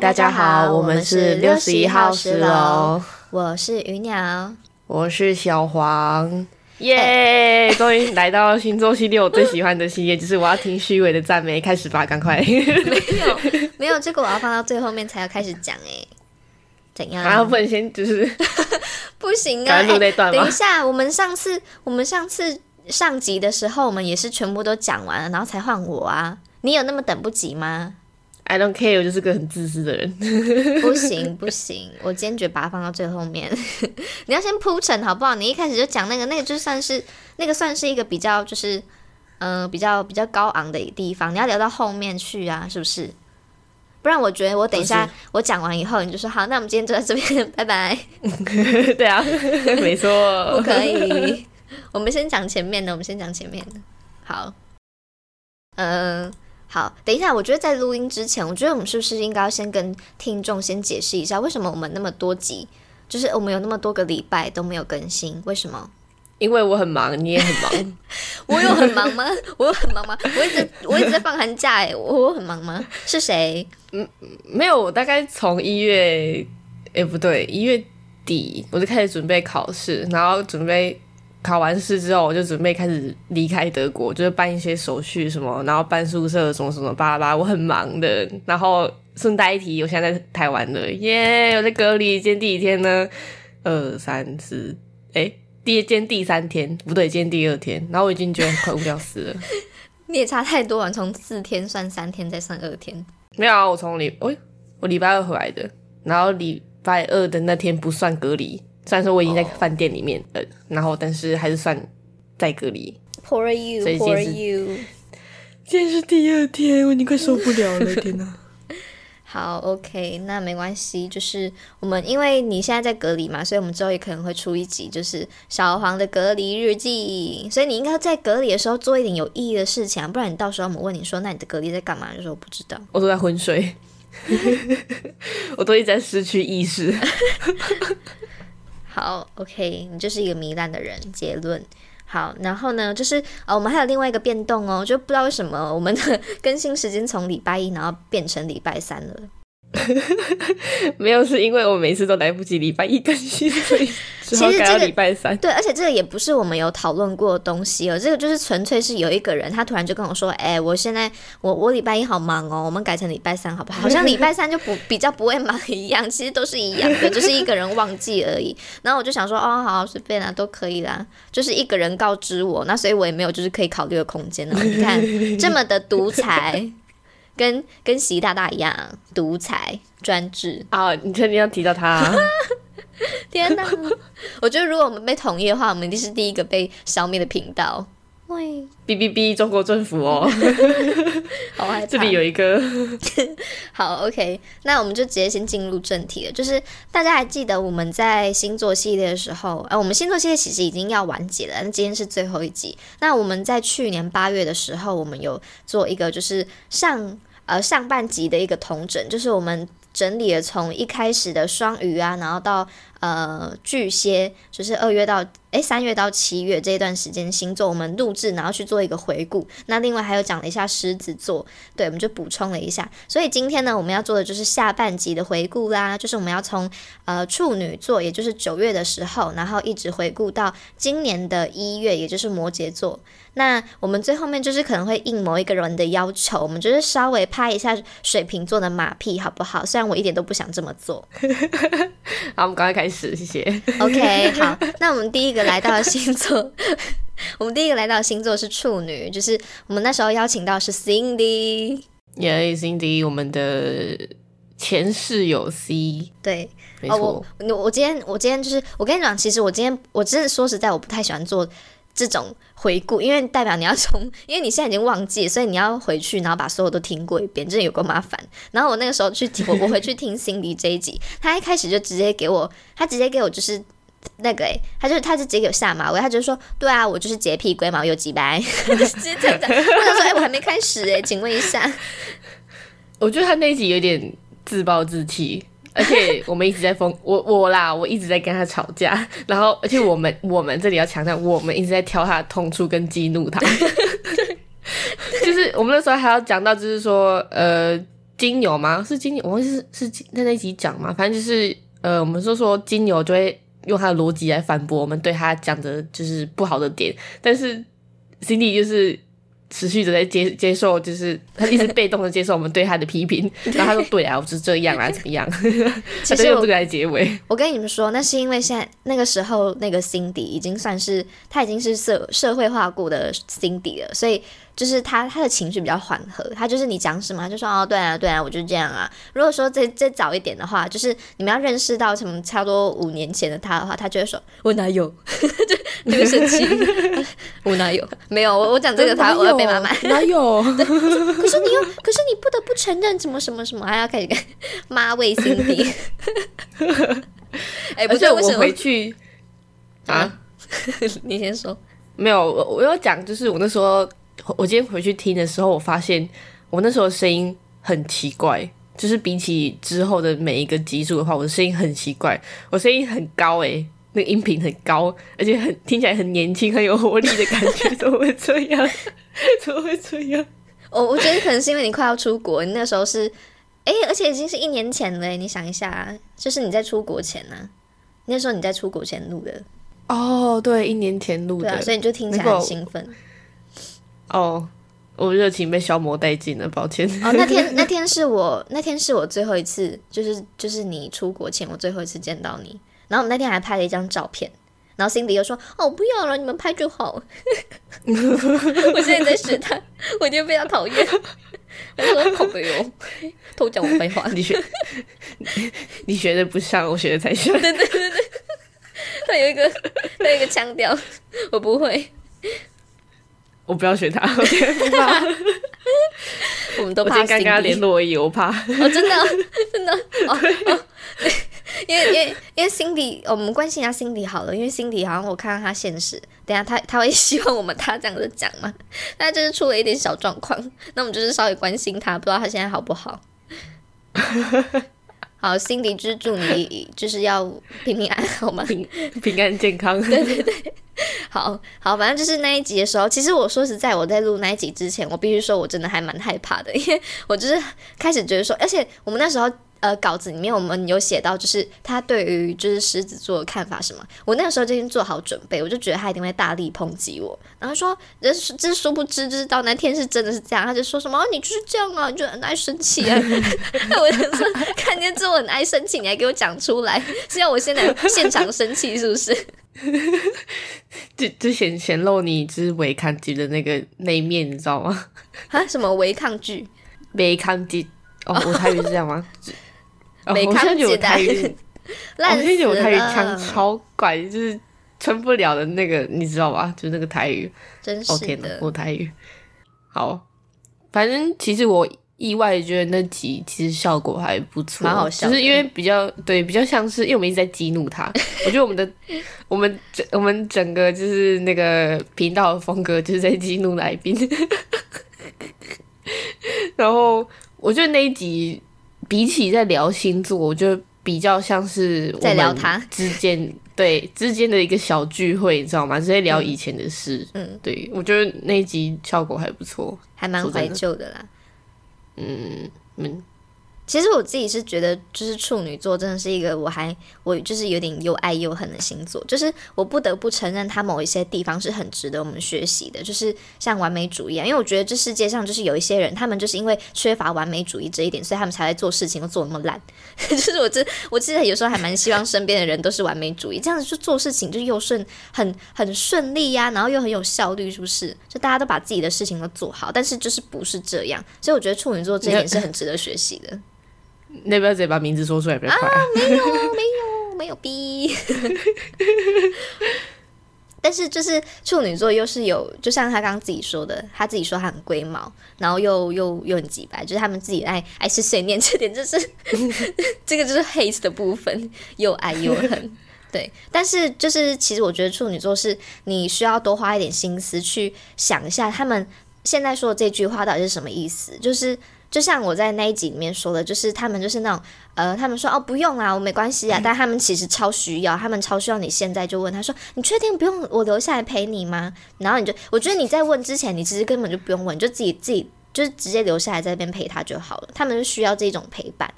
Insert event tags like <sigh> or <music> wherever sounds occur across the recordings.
大家好，我们是六十一号十楼，我是鱼鸟，我是小黄，耶！终于来到星座系列，我最喜欢的系列就是我要听虚伪的赞美，开始吧，赶快。没有，没有，这个我要放到最后面才要开始讲哎，怎样？然后不能先就是 <laughs> 不行啊！等一下，我们上次我们上次上集的时候，我们也是全部都讲完了，然后才换我啊，你有那么等不及吗？I don't care，我就是个很自私的人。<laughs> 不行不行，我坚决把它放到最后面。<laughs> 你要先铺陈好不好？你一开始就讲那个，那个就算是那个算是一个比较就是嗯比较比较高昂的地方。你要聊到后面去啊，是不是？不然我觉得我等一下我讲完以后，你就说好，那我们今天就在这边，<laughs> 拜拜。对啊，没错，不可以。我们先讲前面的，我们先讲前面的。好，嗯。好，等一下，我觉得在录音之前，我觉得我们是不是应该要先跟听众先解释一下，为什么我们那么多集，就是我们有那么多个礼拜都没有更新？为什么？因为我很忙，你也很忙。<laughs> 我有很忙吗？我有很忙吗？我一直我一直在放寒假，哎，我很忙吗？是谁？嗯，没有，我大概从一月，哎，不对，一月底我就开始准备考试，然后准备。考完试之后，我就准备开始离开德国，就是办一些手续什么，然后办宿舍什么什么巴拉巴拉，我很忙的。然后顺带一提，我现在在台湾了，耶！我在隔离，今天第几天呢？二三四，哎，第一天第三天，不对，今天第二天。然后我已经觉得快无聊死了。<laughs> 你也差太多了，从四天算三天，再算二天。没有啊，我从礼，我我礼拜二回来的，然后礼拜二的那天不算隔离。虽然说我已经在饭店里面呃，然后但是还是算在隔离。Poor you，Poor you。今天是第二天，我已经快受不了了，天哪！<laughs> 好，OK，那没关系，就是我们因为你现在在隔离嘛，所以我们之后也可能会出一集，就是小黄的隔离日记。所以你应该在隔离的时候做一点有意义的事情啊，不然你到时候我们问你说，那你的隔离在干嘛？就说我不知道，我都在昏睡，<laughs> 我都一直在失去意识。好，OK，你就是一个糜烂的人。结论好，然后呢，就是呃，我们还有另外一个变动哦，就不知道为什么我们的 <laughs> 更新时间从礼拜一然后变成礼拜三了。<laughs> 没有，是因为我每次都来不及礼拜一更新，所以 <laughs> 只好改到礼拜三。对，而且这个也不是我们有讨论过的东西哦，这个就是纯粹是有一个人他突然就跟我说：“哎，我现在我我礼拜一好忙哦，我们改成礼拜三好不好？好像礼拜三就不比较不会忙一样，其实都是一样的，就是一个人忘记而已。然后我就想说：哦，好随便啦，都可以啦，就是一个人告知我，那所以我也没有就是可以考虑的空间了。你看这么的独裁。跟跟习大大一样独裁专制啊！你确定要提到他？<laughs> 天哪！我觉得如果我们被统一的话，我们一定是第一个被消灭的频道。喂，哔哔哔！中国政府哦，<laughs> 好害怕。这里有一个 <laughs> 好，OK，那我们就直接先进入正题了。就是大家还记得我们在星座系列的时候，呃，我们星座系列其实已经要完结了，那今天是最后一集。那我们在去年八月的时候，我们有做一个就是上。呃，上半集的一个同整，就是我们整理了从一开始的双鱼啊，然后到呃巨蟹，就是二月到。诶，三月到七月这一段时间星座，我们录制，然后去做一个回顾。那另外还有讲了一下狮子座，对，我们就补充了一下。所以今天呢，我们要做的就是下半集的回顾啦，就是我们要从呃处女座，也就是九月的时候，然后一直回顾到今年的一月，也就是摩羯座。那我们最后面就是可能会应某一个人的要求，我们就是稍微拍一下水瓶座的马屁，好不好？虽然我一点都不想这么做。<laughs> 好，我们赶快开始，谢谢。OK，<laughs> 好，那我们第一个。来到星座，<laughs> 我们第一个来到星座是处女，就是我们那时候邀请到是 Cindy，耶，Cindy，我们的前室友 C，对，没错。我我今天我今天就是我跟你讲，其实我今天我真的说实在，我不太喜欢做这种回顾，因为代表你要从，<laughs> 因为你现在已经忘记，所以你要回去，然后把所有都听过一遍，真的有够麻烦。然后我那个时候去听，我我回去听 Cindy 这一集，他一开始就直接给我，他直接给我就是。那个诶，他就他就直接给我下马威，他就说，对啊，我就是洁癖龟毛有几白，<laughs> 直接这样讲。我想说，哎，我还没开始诶，请问一下，<laughs> 我觉得他那一集有点自暴自弃，而且我们一直在疯，<laughs> 我我啦，我一直在跟他吵架，<laughs> 然后而且我们我们这里要强调，我们一直在挑他的痛处跟激怒他，<laughs> 就是我们那时候还要讲到，就是说，呃。金牛吗？是金牛，我忘记是是在那一集讲嘛，反正就是呃，我们说说金牛就会用他的逻辑来反驳我们对他讲的就是不好的点，但是 Cindy 就是持续的在接接受，就是他一直被动的接受我们对他的批评，<laughs> 然后他说对啊，我是这样啊，怎么样？<laughs> 其实用这个来结尾。我跟你们说，那是因为现在那个时候那个 Cindy 已经算是他已经是社社会化过的 Cindy 了，所以。就是他，他的情绪比较缓和。他就是你讲什么他，就说哦，对啊，对啊，我就这样啊。如果说再再早一点的话，就是你们要认识到什么差不多五年前的他的话，他就会说，我哪有，就会生气。我哪有？没有，我我讲这个他我要被妈妈哪有？<laughs> 可是你又，可是你不得不承认什么什么什么，还要开始跟妈喂心底。<laughs> 哎，不是，我回去啊，<laughs> 你先说。没有，我我要讲，就是我那时候。我今天回去听的时候，我发现我那时候声音很奇怪，就是比起之后的每一个集数的话，我的声音很奇怪，我声音很高诶，那个音频很高，而且很听起来很年轻，很有活力的感觉，<laughs> 怎么会这样？怎么会这样？<laughs> 我我觉得可能是因为你快要出国，你那时候是哎，而且已经是一年前了，你想一下，就是你在出国前呢，那时候你在出国前录的哦，对，一年前录的，所以你就听起来很兴奋。哦，我热情被消磨殆尽了，抱歉。哦，那天那天是我那天是我最后一次，就是就是你出国前我最后一次见到你。然后我们那天还拍了一张照片，然后 Cindy 又说：“哦，不要了，你们拍就好。<laughs> ”我现在在试探，我已经非常讨厌。<laughs> 我说：“好没有，偷讲我废话。”你学，<laughs> 你学的不像，我学的才像。对对对对，他有一个他有一个腔调，我不会。我不要学他，<laughs> 我怕。<laughs> 我们都怕。我今天刚跟他联络而已，我怕。哦，真的，<laughs> 真的。哦，因为因为因为 Cindy，我们关心一下 Cindy 好了，因为 Cindy 好像我看到他现实，等下他他会希望我们他这样子讲嘛？那就是出了一点小状况，那我们就是稍微关心他，不知道他现在好不好。好，Cindy，就祝你就是要平平安，好吗？<laughs> 平平安健康。对对对。<laughs> 好好，反正就是那一集的时候，其实我说实在，我在录那一集之前，我必须说我真的还蛮害怕的，因为我就是开始觉得说，而且我们那时候呃稿子里面我们有写到，就是他对于就是狮子座的看法什么，我那个时候就已经做好准备，我就觉得他一定会大力抨击我，然后说，这这殊不知，就是到那天是真的是这样，他就说什么你就是这样啊，你就很爱生气啊，<laughs> <laughs> 我就说看见这我很爱生气，你还给我讲出来，是要我现在现场生气是不是？<laughs> 就就显显露你就是违抗拒的那个那一面，你知道吗？啊，什么违抗拒？违抗拒？哦，我台语是这样吗？违抗拒台语，我现在有台语腔超怪，就是撑不了的那个，你知道吧？就是那个台语，真是的，我台语好，反正其实我。意外觉得那集其实效果还不错，蛮好笑，就是因为比较对，比较像是因为我们一直在激怒他。<laughs> 我觉得我们的我们整我们整个就是那个频道的风格就是在激怒来宾。<laughs> 然后我觉得那一集比起在聊星座，我觉得比较像是在聊他之间对之间的一个小聚会，你知道吗？直接聊以前的事。嗯，对我觉得那一集效果还不错，还蛮怀旧的啦。嗯嗯。其实我自己是觉得，就是处女座真的是一个我还我就是有点又爱又恨的星座。就是我不得不承认，他某一些地方是很值得我们学习的。就是像完美主义啊，因为我觉得这世界上就是有一些人，他们就是因为缺乏完美主义这一点，所以他们才会做事情都做那么烂。<laughs> 就是我这我其实有时候还蛮希望身边的人都是完美主义，这样子就做事情就又顺很很顺利呀，然后又很有效率，是不是？就大家都把自己的事情都做好，但是就是不是这样。所以我觉得处女座这一点是很值得学习的。那不要直接把名字说出来比较快。啊，没有，没有，没有逼。但是就是处女座又是有，就像他刚刚自己说的，他自己说他很龟毛，然后又又又很直白，就是他们自己爱爱吃碎念，这点就是这个就是 hate 的部分，又爱又恨。对，但是就是其实我觉得处女座是你需要多花一点心思去想一下，他们现在说的这句话到底是什么意思，就是。就像我在那一集里面说的，就是他们就是那种，呃，他们说哦不用啦，我没关系啊，但他们其实超需要，他们超需要你现在就问他说，你确定不用我留下来陪你吗？然后你就，我觉得你在问之前，你其实根本就不用问，就自己自己就是直接留下来在那边陪他就好了。他们是需要这种陪伴，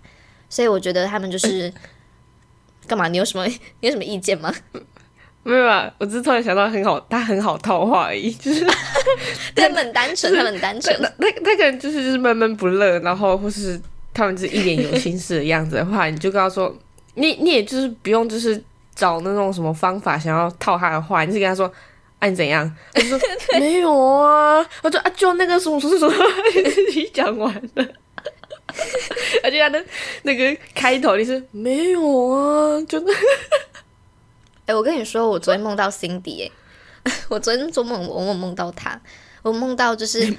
所以我觉得他们就是干嘛？你有什么 <laughs> 你有什么意见吗？没有啊，我只是突然想到很好，他很好套话而已，<laughs> <laughs> 就是他们很单纯，他们很单纯。那那那个人就是就是闷闷不乐，然后或是他们就是一脸有心事的样子的话，你就跟他说，你你也就是不用就是找那种什么方法想要套他的话，你是跟他说，啊你怎样？他就说 <laughs> 没有啊，我说啊就那个什么什么什么，自己讲完了。而且他的那个开头你是没有啊，就那。哎，我跟你说，我昨天梦到 Cindy，哎，<laughs> 我昨天做梦，我梦梦到他，我梦到就是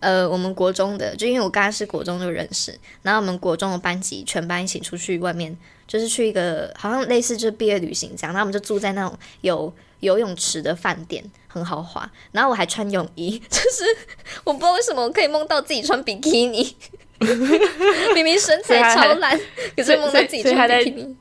呃，我们国中的，就因为我刚刚是国中就认识，然后我们国中的班级全班一起出去外面，就是去一个好像类似就是毕业旅行这样，然后我们就住在那种有游泳池的饭店，很豪华，然后我还穿泳衣，<laughs> 就是我不知道为什么我可以梦到自己穿比基尼，<laughs> 明明身材超烂，可是梦到自己穿比基尼。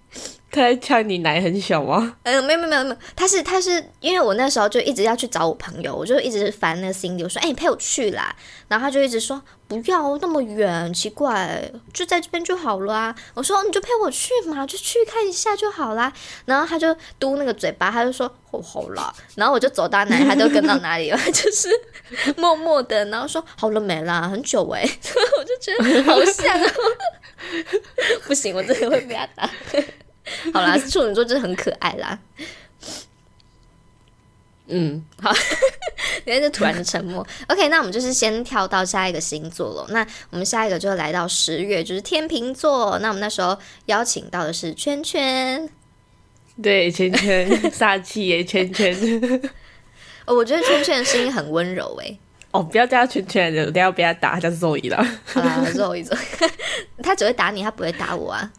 他在呛你奶很小吗？嗯，没有没有没有没有，他是他是因为我那时候就一直要去找我朋友，我就一直烦那个 Cindy，我说哎你陪我去啦，然后他就一直说不要那么远，奇怪，就在这边就好了啊。我说你就陪我去嘛，就去看一下就好啦。然后他就嘟那个嘴巴，他就说哦好了，然后我就走到哪里他都跟到哪里了，<laughs> 就是默默的，然后说好了没啦，很久哎，<laughs> 我就觉得好像，<laughs> 不行，我真的会被他打。<laughs> 好啦，处女座真的很可爱啦。嗯，好，<laughs> 因为是突然的沉默。OK，那我们就是先跳到下一个星座了。那我们下一个就来到十月，就是天秤座。那我们那时候邀请到的是圈圈，对，圈圈煞气耶，<laughs> 圈圈。哦，我觉得圈圈的声音很温柔诶。哦，不要叫他圈圈的，等下被他打，叫肉一了。好啦，肉一，他只会打你，他不会打我啊。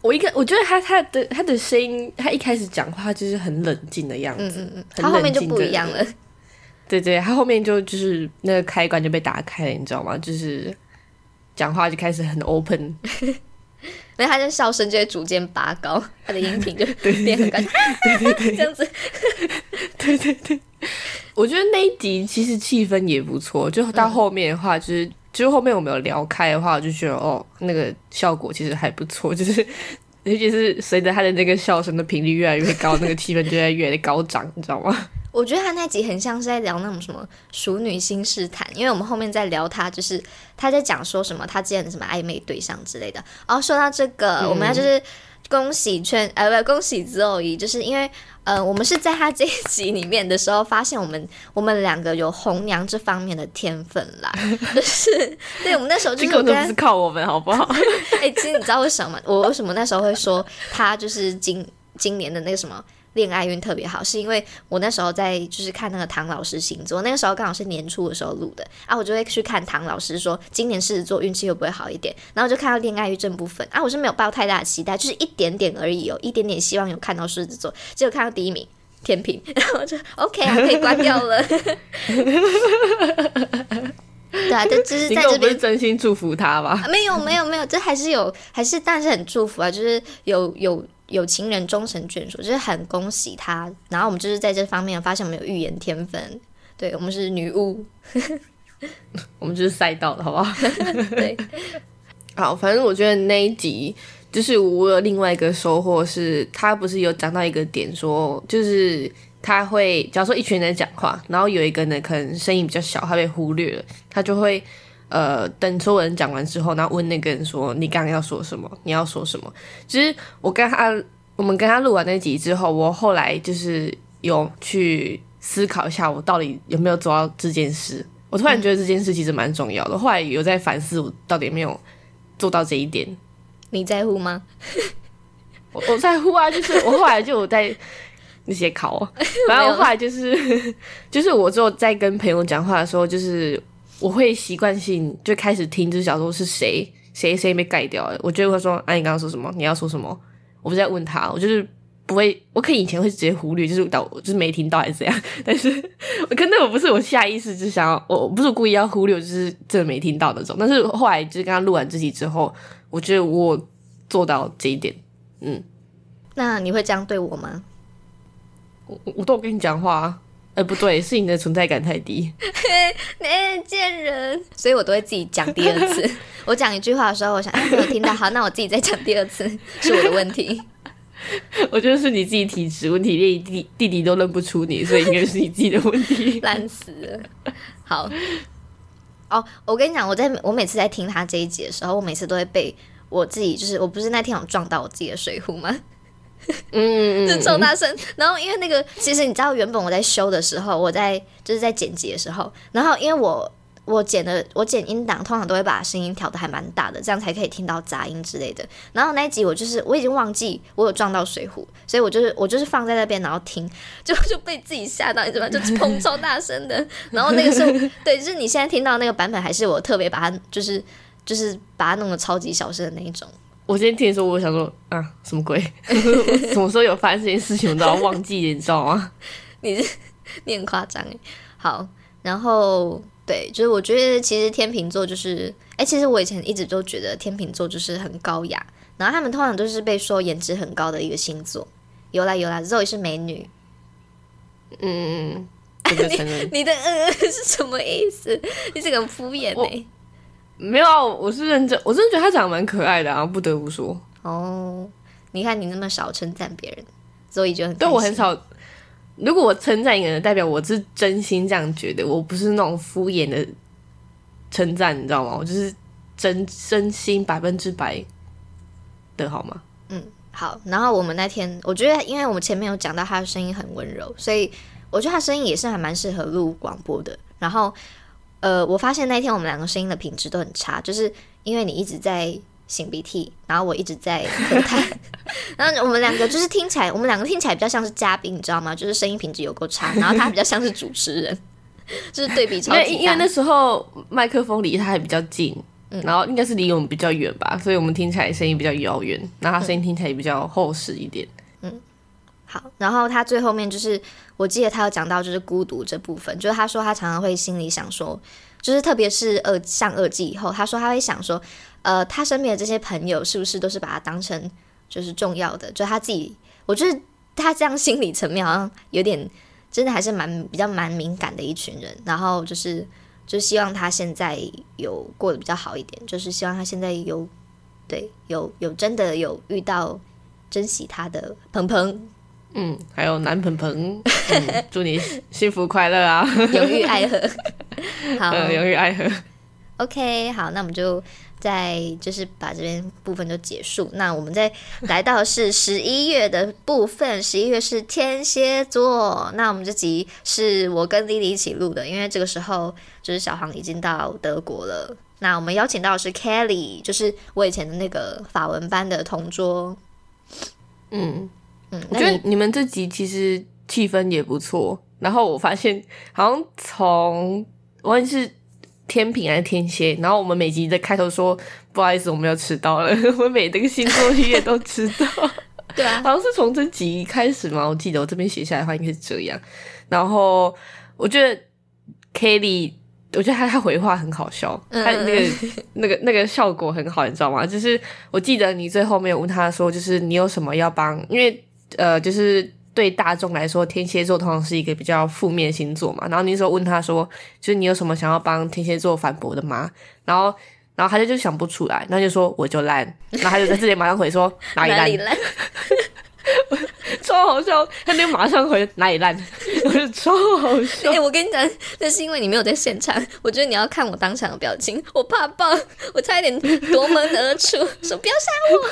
我一个，我觉得他他的他的声音，他一开始讲话就是很冷静的样子，嗯嗯嗯，他后面就不一样了。<laughs> 对对，他后面就就是那个开关就被打开了，你知道吗？就是讲话就开始很 open，<laughs> 那他的笑声就会逐渐拔高，<laughs> 他的音频就变很高，对对对，这样子，对对对。我觉得那一集其实气氛也不错，就到后面的话就是。其实后面我们有聊开的话，我就觉得哦，那个效果其实还不错，就是 <laughs> 尤其是随着他的那个笑声的频率越来越高，那个气氛就在越来越高涨，你知道吗？<laughs> 我觉得他那集很像是在聊那种什么熟女心事谈，因为我们后面在聊他，就是他在讲说什么他之前的什么暧昧对象之类的。然哦，说到这个，我们要就是恭喜圈，呃，不，恭喜子偶仪，就是因为。呃，我们是在他这一集里面的时候，发现我们我们两个有红娘这方面的天分啦，<laughs> 就是对我们那时候就是不是靠我们好不好？<laughs> 哎，其实你知道为什么？我为什么那时候会说他就是今今年的那个什么？恋爱运特别好，是因为我那时候在就是看那个唐老师星座，那个时候刚好是年初的时候录的啊，我就会去看唐老师说今年狮子座运气会不会好一点，然后就看到恋爱运这部分啊，我是没有抱太大的期待，就是一点点而已，哦一点点希望有看到狮子座，结果看到第一名天平，<laughs> 然后就 OK 啊，可以 <laughs> 关掉了。对啊，这只是在这边真心祝福他吧？没有没有没有，这还是有，还是但是很祝福啊，就是有有。有情人终成眷属，就是很恭喜他。然后我们就是在这方面发现我们有预言天分，对我们是女巫，<laughs> 我们就是赛道的好不好？<laughs> 对，好，反正我觉得那一集就是我有另外一个收获是，他不是有讲到一个点，说就是他会，假如说一群人讲话，然后有一个人可能声音比较小，他被忽略了，他就会。呃，等所有人讲完之后，然后问那个人说：“你刚刚要说什么？你要说什么？”其实我跟他，我们跟他录完那集之后，我后来就是有去思考一下，我到底有没有做到这件事。我突然觉得这件事其实蛮重要的。后来有在反思，我到底有没有做到这一点。你在乎吗？我我在乎啊，就是我后来就有在那些考，反正我后来就是 <laughs> 就是我之后在跟朋友讲话的时候，就是。我会习惯性就开始听，就是想说是谁谁谁被盖掉了，我就会说，啊，你刚刚说什么？你要说什么？我不在问他，我就是不会，我可以以前会直接忽略，就是到就是没听到还是怎样，<laughs> 但是我可那我不是我下意识就想要，我不是故意要忽略，就是真的没听到那种。但是后来就是跟他录完这集之后，我觉得我做到这一点，嗯。那你会这样对我吗？我我都有跟你讲话。呃，不对，是你的存在感太低。<laughs> 哎，贱人！所以我都会自己讲第二次。<laughs> 我讲一句话的时候，我想哎没有听到，好，那我自己再讲第二次，是我的问题。<laughs> 我觉得是你自己体质问题，连弟弟弟都认不出你，所以应该是你自己的问题。烂死了。好，哦，我跟你讲，我在我每次在听他这一集的时候，我每次都会被我自己，就是我不是那天有撞到我自己的水壶吗？<laughs> 嗯，就超大声。然后因为那个，其实你知道，原本我在修的时候，我在就是在剪辑的时候，然后因为我我剪的我剪音档，通常都会把声音调的还蛮大的，这样才可以听到杂音之类的。然后那一集我就是我已经忘记我有撞到水壶，所以我就是我就是放在那边，然后听，<laughs> 就就被自己吓到，你知道吗？就砰超大声的。然后那个时候，对，就是你现在听到那个版本，还是我特别把它就是就是把它弄得超级小声的那一种。我今天听的时候，我想说啊，什么鬼？<laughs> 什么时候有发生这件事情，我都要忘记，你知道吗？<laughs> 你是 <laughs> 你很夸张哎。好，然后对，就是我觉得其实天秤座就是，哎，其实我以前一直都觉得天秤座就是很高雅，然后他们通常都是被说颜值很高的一个星座。有啦有啦，Zoe 是美女。嗯嗯嗯，你的嗯是什么意思？你这个敷衍呢？没有啊，我是认真，我真的觉得他长得蛮可爱的啊，不得不说。哦，你看你那么少称赞别人，所以就很对我很少。如果我称赞一个人，代表我是真心这样觉得，我不是那种敷衍的称赞，你知道吗？我就是真真心百分之百的好吗？嗯，好。然后我们那天，我觉得，因为我们前面有讲到他的声音很温柔，所以我觉得他声音也是还蛮适合录广播的。然后。呃，我发现那天我们两个声音的品质都很差，就是因为你一直在擤鼻涕，然后我一直在咳痰，<laughs> 然后我们两个就是听起来，我们两个听起来比较像是嘉宾，你知道吗？就是声音品质有够差，然后他比较像是主持人，<laughs> 就是对比超级大。因为那时候麦克风离他还比较近，嗯然后应该是离我们比较远吧，所以我们听起来声音比较遥远，然后他声音听起来也比较厚实一点。嗯，好，然后他最后面就是。我记得他有讲到，就是孤独这部分，就是他说他常常会心里想说，就是特别是二上二季以后，他说他会想说，呃，他身边的这些朋友是不是都是把他当成就是重要的？就他自己，我觉得他这样心理层面好像有点真的还是蛮比较蛮敏感的一群人。然后就是就希望他现在有过得比较好一点，就是希望他现在有对有有真的有遇到珍惜他的鹏鹏。嗯，还有男朋朋，<laughs> 祝你幸福快乐啊，永浴爱河，<laughs> 好，永浴爱河。OK，好，那我们就再就是把这边部分就结束。那我们再来到是 <laughs> 十一月的部分，十一月是天蝎座。那我们这集是我跟莉莉一起录的，因为这个时候就是小航已经到德国了。那我们邀请到的是 Kelly，就是我以前的那个法文班的同桌。嗯。嗯，我觉得你们这集其实气氛也不错。然后我发现，好像从无论是天平还是天蝎，然后我们每集的开头说不好意思，我们要迟到了。<laughs> 我们每个星座音乐都迟到，<laughs> 对啊，好像是从这集开始嘛。我记得我这边写下来的话应该是这样。然后我觉得 Kelly，我觉得他他回话很好笑，他那个那个那个效果很好，你知道吗？就是我记得你最后面问他说，就是你有什么要帮，因为。呃，就是对大众来说，天蝎座通常是一个比较负面星座嘛。然后那时候问他说，就是你有什么想要帮天蝎座反驳的吗？然后，然后他就就想不出来，那就说我就烂。<laughs> 然后他就在这里马上回说哪里烂，<laughs> 超好笑。他那个马上回哪里烂，我 <laughs> 就超好笑。哎，我跟你讲，那是因为你没有在现场。我觉得你要看我当场的表情，我怕爆，我差一点夺门而出，说不要杀我。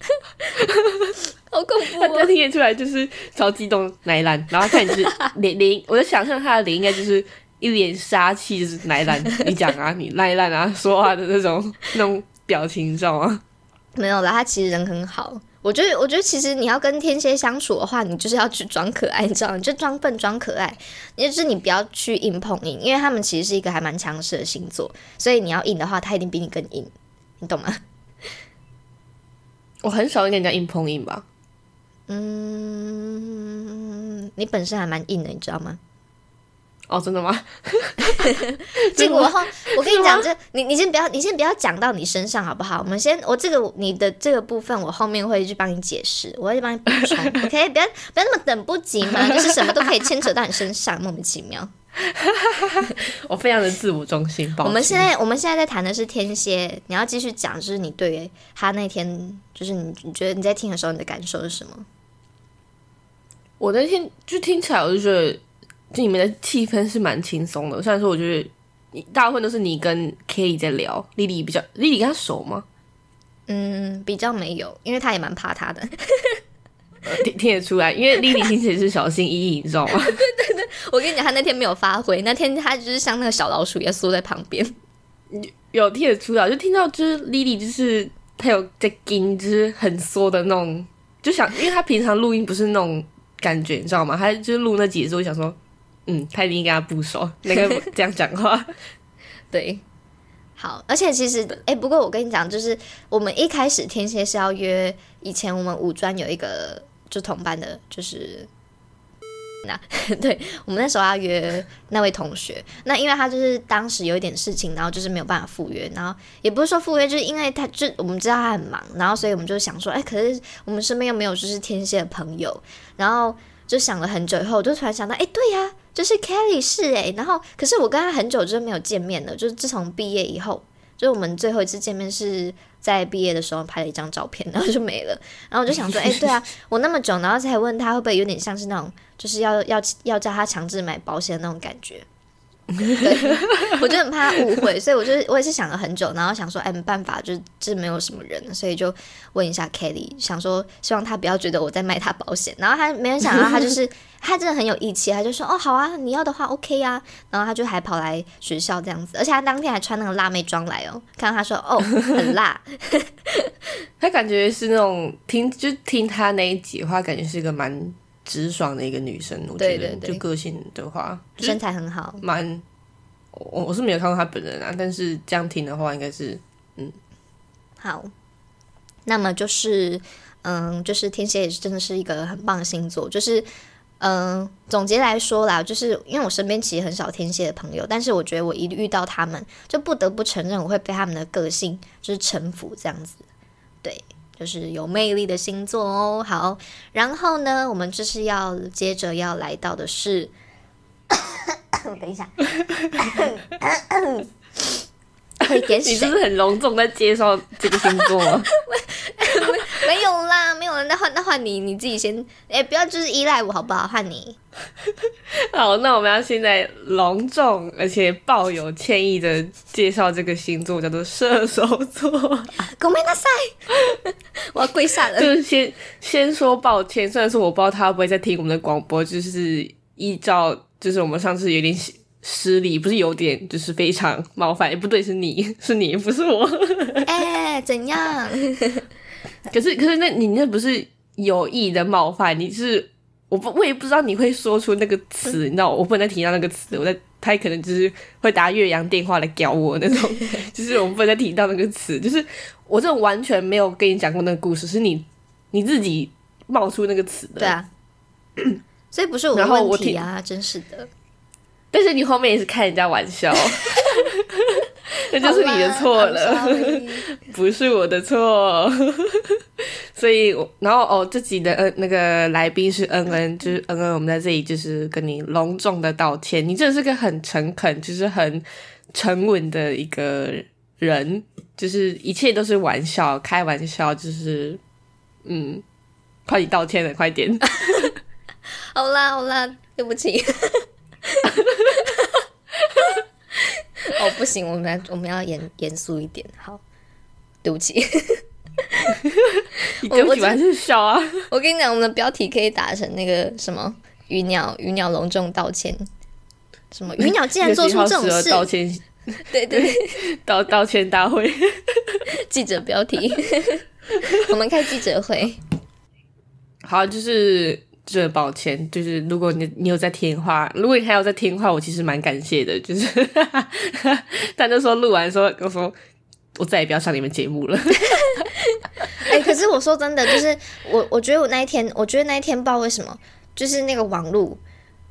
<laughs> 好恐怖！他听得出来就是超激动，奶烂，然后看你是脸脸，我在想象他的脸应该就是一脸杀气，就是奶烂。你讲啊，你赖烂啊，说话的那种那种表情，你知道吗？没有啦，他其实人很好。我觉得，我觉得其实你要跟天蝎相处的话，你就是要去装可爱，你知道吗？就装笨装可爱，也就是你不要去硬碰硬，因为他们其实是一个还蛮强势的星座，所以你要硬的话，他一定比你更硬，你懂吗？我很少跟人家硬碰硬吧。嗯，你本身还蛮硬的，你知道吗？哦，真的吗？<laughs> 这个我后，我跟你讲，这你你先不要，你先不要讲到你身上好不好？我们先，我这个你的这个部分，我后面会去帮你解释，我会帮你补充。OK，不要不要那么等不及嘛，就是什么都可以牵扯到你身上，莫名其妙。<laughs> 我非常的自我中心。我们现在我们现在在谈的是天蝎，你要继续讲，就是你对他那天，就是你你觉得你在听的时候，你的感受是什么？我那天就听起来，我就觉得。这里面的气氛是蛮轻松的，虽然说我觉得大部分都是你跟 K 在聊，丽丽比较，丽丽跟他熟吗？嗯，比较没有，因为他也蛮怕他的，听 <laughs> 听得出来，因为莉莉听起来是小心翼翼，你知道吗？<laughs> 对对对，我跟你讲，他那天没有发挥，那天他就是像那个小老鼠一样缩在旁边，有听得出来，就听到就是莉莉就是她有在跟，就是很缩的那种，就想，因为她平常录音不是那种感觉，你知道吗？她就是录那几次，我想说。嗯，她一定跟他不熟，那个 <laughs> 这样讲话，对，好，而且其实，哎，不过我跟你讲，就是我们一开始天蝎是要约，以前我们五专有一个就同班的，就是那，<laughs> 对我们那时候要约那位同学，那因为他就是当时有一点事情，然后就是没有办法赴约，然后也不是说赴约，就是因为他就我们知道他很忙，然后所以我们就想说，哎，可是我们身边又没有就是天蝎的朋友，然后就想了很久以后，就突然想到，哎，对呀。就是 Kelly 是诶，然后可是我跟他很久就是没有见面了，就是自从毕业以后，就是我们最后一次见面是在毕业的时候拍了一张照片，然后就没了。然后我就想说，哎，对啊，<laughs> 我那么久，然后才问他会不会有点像是那种，就是要要要叫他强制买保险的那种感觉。对，我就很怕误会，所以我就我也是想了很久，然后想说，哎，没办法，就这没有什么人，所以就问一下 Kelly，想说希望他不要觉得我在卖他保险。然后他没人想到，他就是他真的很有义气，<laughs> 他就说，哦，好啊，你要的话 OK 啊。然后他就还跑来学校这样子，而且他当天还穿那个辣妹装来哦。看到他说，哦，很辣，<laughs> 他感觉是那种听就听他那一集话，感觉是一个蛮。直爽的一个女生，我觉得就个性的话，身材很好，蛮我我是没有看过她本人啊，但是这样听的话，应该是嗯好。那么就是嗯，就是天蝎也是真的是一个很棒的星座，就是嗯，总结来说啦，就是因为我身边其实很少天蝎的朋友，但是我觉得我一遇到他们，就不得不承认我会被他们的个性就是臣服这样子，对。就是有魅力的星座哦。好，然后呢，我们就是要接着要来到的是，<coughs> 等一下，<coughs> <coughs> 你是不是很隆重在介绍这个星座？没有啦，没有了。那换那换你，你自己先，哎，不要就是依赖我好不好？换你。<laughs> 好，那我们要现在隆重而且抱有歉意的介绍这个星座，叫做射手座。ごめんなさい，<laughs> 我要跪下了。就是先先说抱歉，虽然说我不知道他会不会在听我们的广播，就是依照就是我们上次有点失礼，不是有点就是非常冒犯，不对，是你<laughs> 是你，不是我。哎，怎样？ 可是可是，那你那不是有意的冒犯？你是我不我也不知道你会说出那个词，你知道我不能再提到那个词，我在他可能就是会打岳阳电话来屌我那种，<laughs> 就是我们不能再提到那个词，就是我这种完全没有跟你讲过那个故事，是你你自己冒出那个词的，对啊，<clears throat> 所以不是我的问题啊，真是的。但是你后面也是开人家玩笑。<laughs> <laughs> 那就是你的错了，<laughs> 不是我的错。<laughs> 所以，然后哦，这集的呃那个来宾是恩恩，就是恩恩，我们在这里就是跟你隆重的道歉。你真的是个很诚恳，就是很沉稳的一个人，就是一切都是玩笑，开玩笑，就是嗯，快点道歉了，快点。好啦好啦，对不起。<laughs> 哦，不行，我们来，我们要严严肃一点。好，对不起，<laughs> 我我喜欢是笑啊。<laughs> 我跟你讲，我们的标题可以打成那个什么“鱼鸟鱼鸟隆重道歉”，什么鱼鸟竟然做出这种事，道歉，对对，道道歉大会，记者标题，我们开记者会。好，就是。这抱歉，就是如果你你有在听的话，如果你还有在听话，我其实蛮感谢的。就是，<laughs> 但就说录完说，我说我再也不要上你们节目了。<laughs> 哎，可是我说真的，就是我我觉得我那一天，我觉得那一天不知道为什么，就是那个网络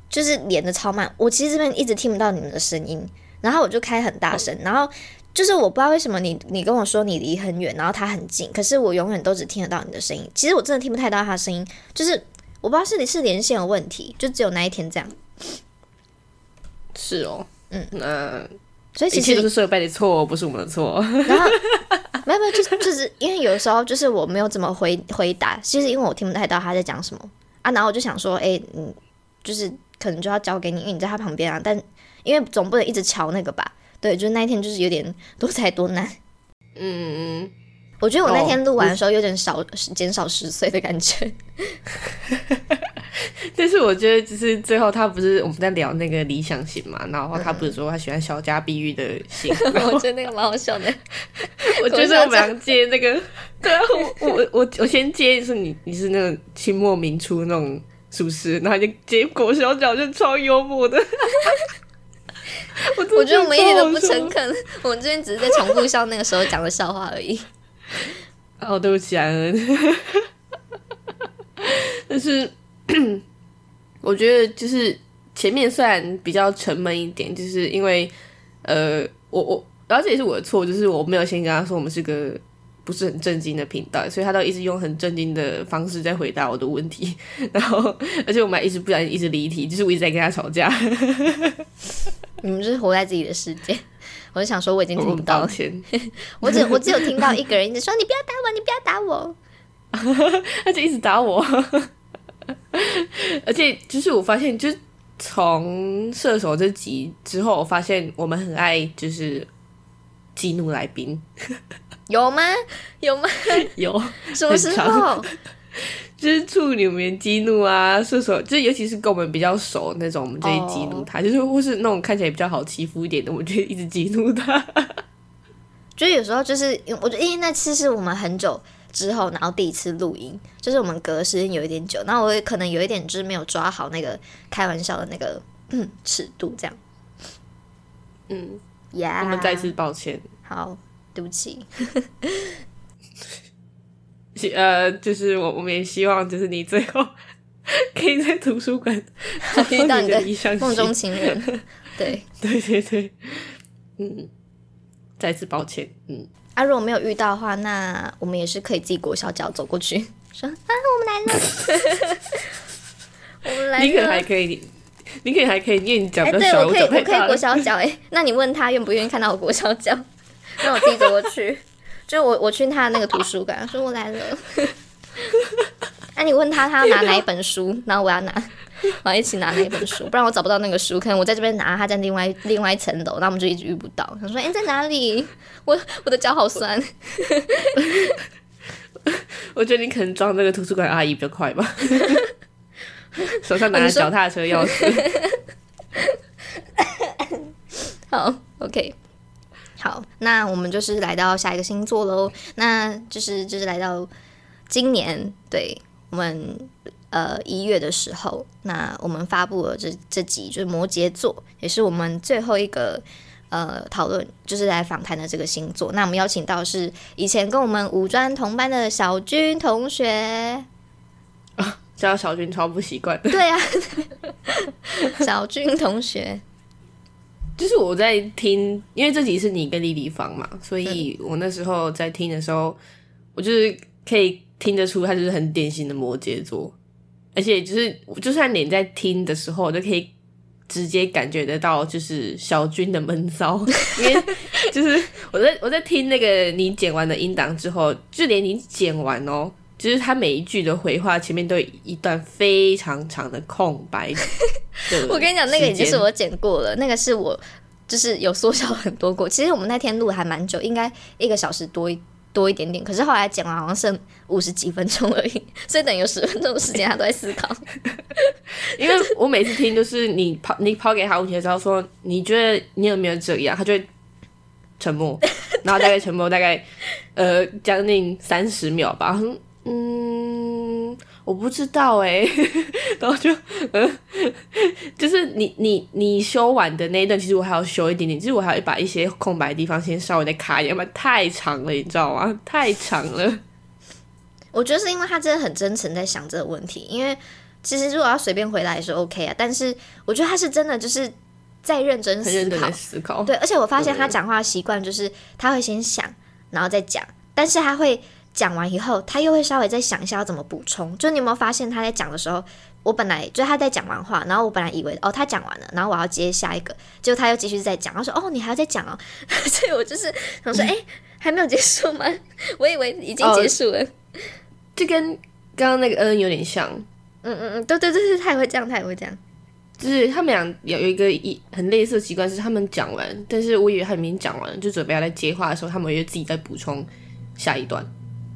就是连的超慢，我其实这边一直听不到你们的声音，然后我就开很大声，然后就是我不知道为什么你你跟我说你离很远，然后他很近，可是我永远都只听得到你的声音。其实我真的听不太到他的声音，就是我不知道是你是连线有问题，就只有那一天这样。是哦，嗯那所以其实都是设备的错，不是我们的错。<laughs> 然后没有没有，就是就是因为有的时候就是我没有怎么回回答，其实因为我听不太到他在讲什么啊，然后我就想说，哎、嗯，就是可能就要交给你，因为你在他旁边啊，但因为总不能一直瞧那个吧，对，就是那一天就是有点多才多难。嗯嗯，我觉得我那天哦录完的时候有点少减少十岁的感觉，<laughs> 但是我觉得就是最后他不是我们在聊那个理想型嘛，然后他不是说他喜欢小家碧玉的型，<laughs> 我觉得那个蛮好笑的。<laughs> 我觉得我们俩接那个，对啊，我我我我先接是你你是那个清末明初那种是不是？然后就接裹小脚就超幽默的。我我觉得我们一点都不诚恳，我们这边只是在重复笑那个时候讲的笑话而已。<laughs> 哦，对不起，安恩。但是我觉得就是前面虽然比较沉闷一点，就是因为呃，我我，然后这也是我的错，就是我没有先跟他说我们是个不是很正经的频道，所以他都一直用很正经的方式在回答我的问题，<laughs> 然后而且我们还一直不小心一直离题，就是我一直在跟他吵架，你们就是活在自己的世界。我就想说，我已经我听不到了。我 <laughs> 只我只有听到一个人一直说：“你不要打我，你不要打我。<laughs> 他就一直打我，<laughs> 而且就是我发现，就是从射手这集之后，我发现我们很爱就是激怒来宾，”有吗？有吗？有什么时候？<laughs> 就是处女我们激怒啊，射手就是尤其是跟我们比较熟那种，我们就会激怒他就是或是那种看起来比较好欺负一点的，我们就一直激怒他。<laughs> 就是有时候就是，我觉得因为那次是我们很久之后，然后第一次录音，就是我们隔时间有一点久，那我也可能有一点就是没有抓好那个开玩笑的那个嗯尺度，这样。嗯，呀、我们再次抱歉。好，对不起。希呃，就是我我们也希望，就是你最后 <laughs> 可以在图书馆 <laughs> 找遇到你的梦中情人，<laughs> 对。对对对，嗯，再次抱歉，嗯，啊，如果没有遇到的话，那我们也是可以自己裹小脚走过去，说啊，我们来了，我们来你可能还。可以，你可能还可以，因为你脚哎、比较小，对我可以，我可以裹。小脚哎、那你问他愿不愿意看到我裹小脚，让我自己走过去。就我我去他的那个图书馆，说我来了。<laughs> 那、你问他他要拿哪一本书，然后我要拿，我要一起拿哪一本书，不然我找不到那个书。可能我在这边拿，他在另外另外一层楼，那我们就一直遇不到。他说：“哎、在哪里？<laughs> 我我的脚好酸。<laughs> ”我觉得你可能装那个图书馆阿姨比较快吧，手上拿着脚踏车钥匙。好，OK，好，那我们就是来到下一个星座喽。那就是就是来到今年，对我们呃一月的时候，那我们发布了这这集就是摩羯座，也是我们最后一个。呃，讨论就是来访谈的这个星座。那我们邀请到是以前跟我们五专同班的小军同学。啊叫小军超不习惯的，对啊，小军同学。就是我在听，因为这集是你跟莉莉芳嘛，所以我那时候在听的时候，我就是可以听得出他就是很典型的摩羯座，而且就是就算你在听的时候，我就可以直接感觉得到就是小军的闷骚，<laughs> 因为就是我在我在听那个你剪完的音档之后，就连你剪完哦。就是他每一句的回话前面都有一段非常长的空白。<laughs> 的我跟你讲，那个已经是我剪过了，那个是我就是有缩小很多过。其实我们那天录还蛮久，应该一个小时多一多一点点，可是后来剪完好像剩五十几分钟而已，<laughs> 所以等于有十分钟的时间他都在思考。<laughs> 因为我每次听都是你抛你抛给他问题的时候说，你觉得你有没有这样，他就会沉默，然后大概沉默大概呃将近三十秒吧，嗯我不知道哎、<laughs> 然后就嗯就是你你你修完的那一段，其实我还要修一点点，就是我还要把一些空白的地方先稍微再卡一点，要不然太长了，你知道吗？太长了。我觉得是因为他真的很真诚在想这个问题，因为其实如果要随便回答也是 OK 啊，但是我觉得他是真的就是在认真思考思考。对，而且我发现他讲话习惯就是他会先想，然后再讲，但是他会讲完以后，他又会稍微再想一下要怎么补充。就你有没有发现他在讲的时候，我本来就他在讲完话，然后我本来以为哦他讲完了，然后我要接下一个，结果他又继续在讲，他说哦你还要再讲哦，<laughs> 所以我就是想说哎、还没有结束吗？<laughs> 我以为已经结束了。就跟刚刚那个恩有点像，嗯嗯嗯，对对对对，他也会这样，他也会这样。就是他们俩有有一个一很类似的习惯，是他们讲完，但是我以为他们已经讲完了，就准备要来接话的时候，他们又自己在补充下一段。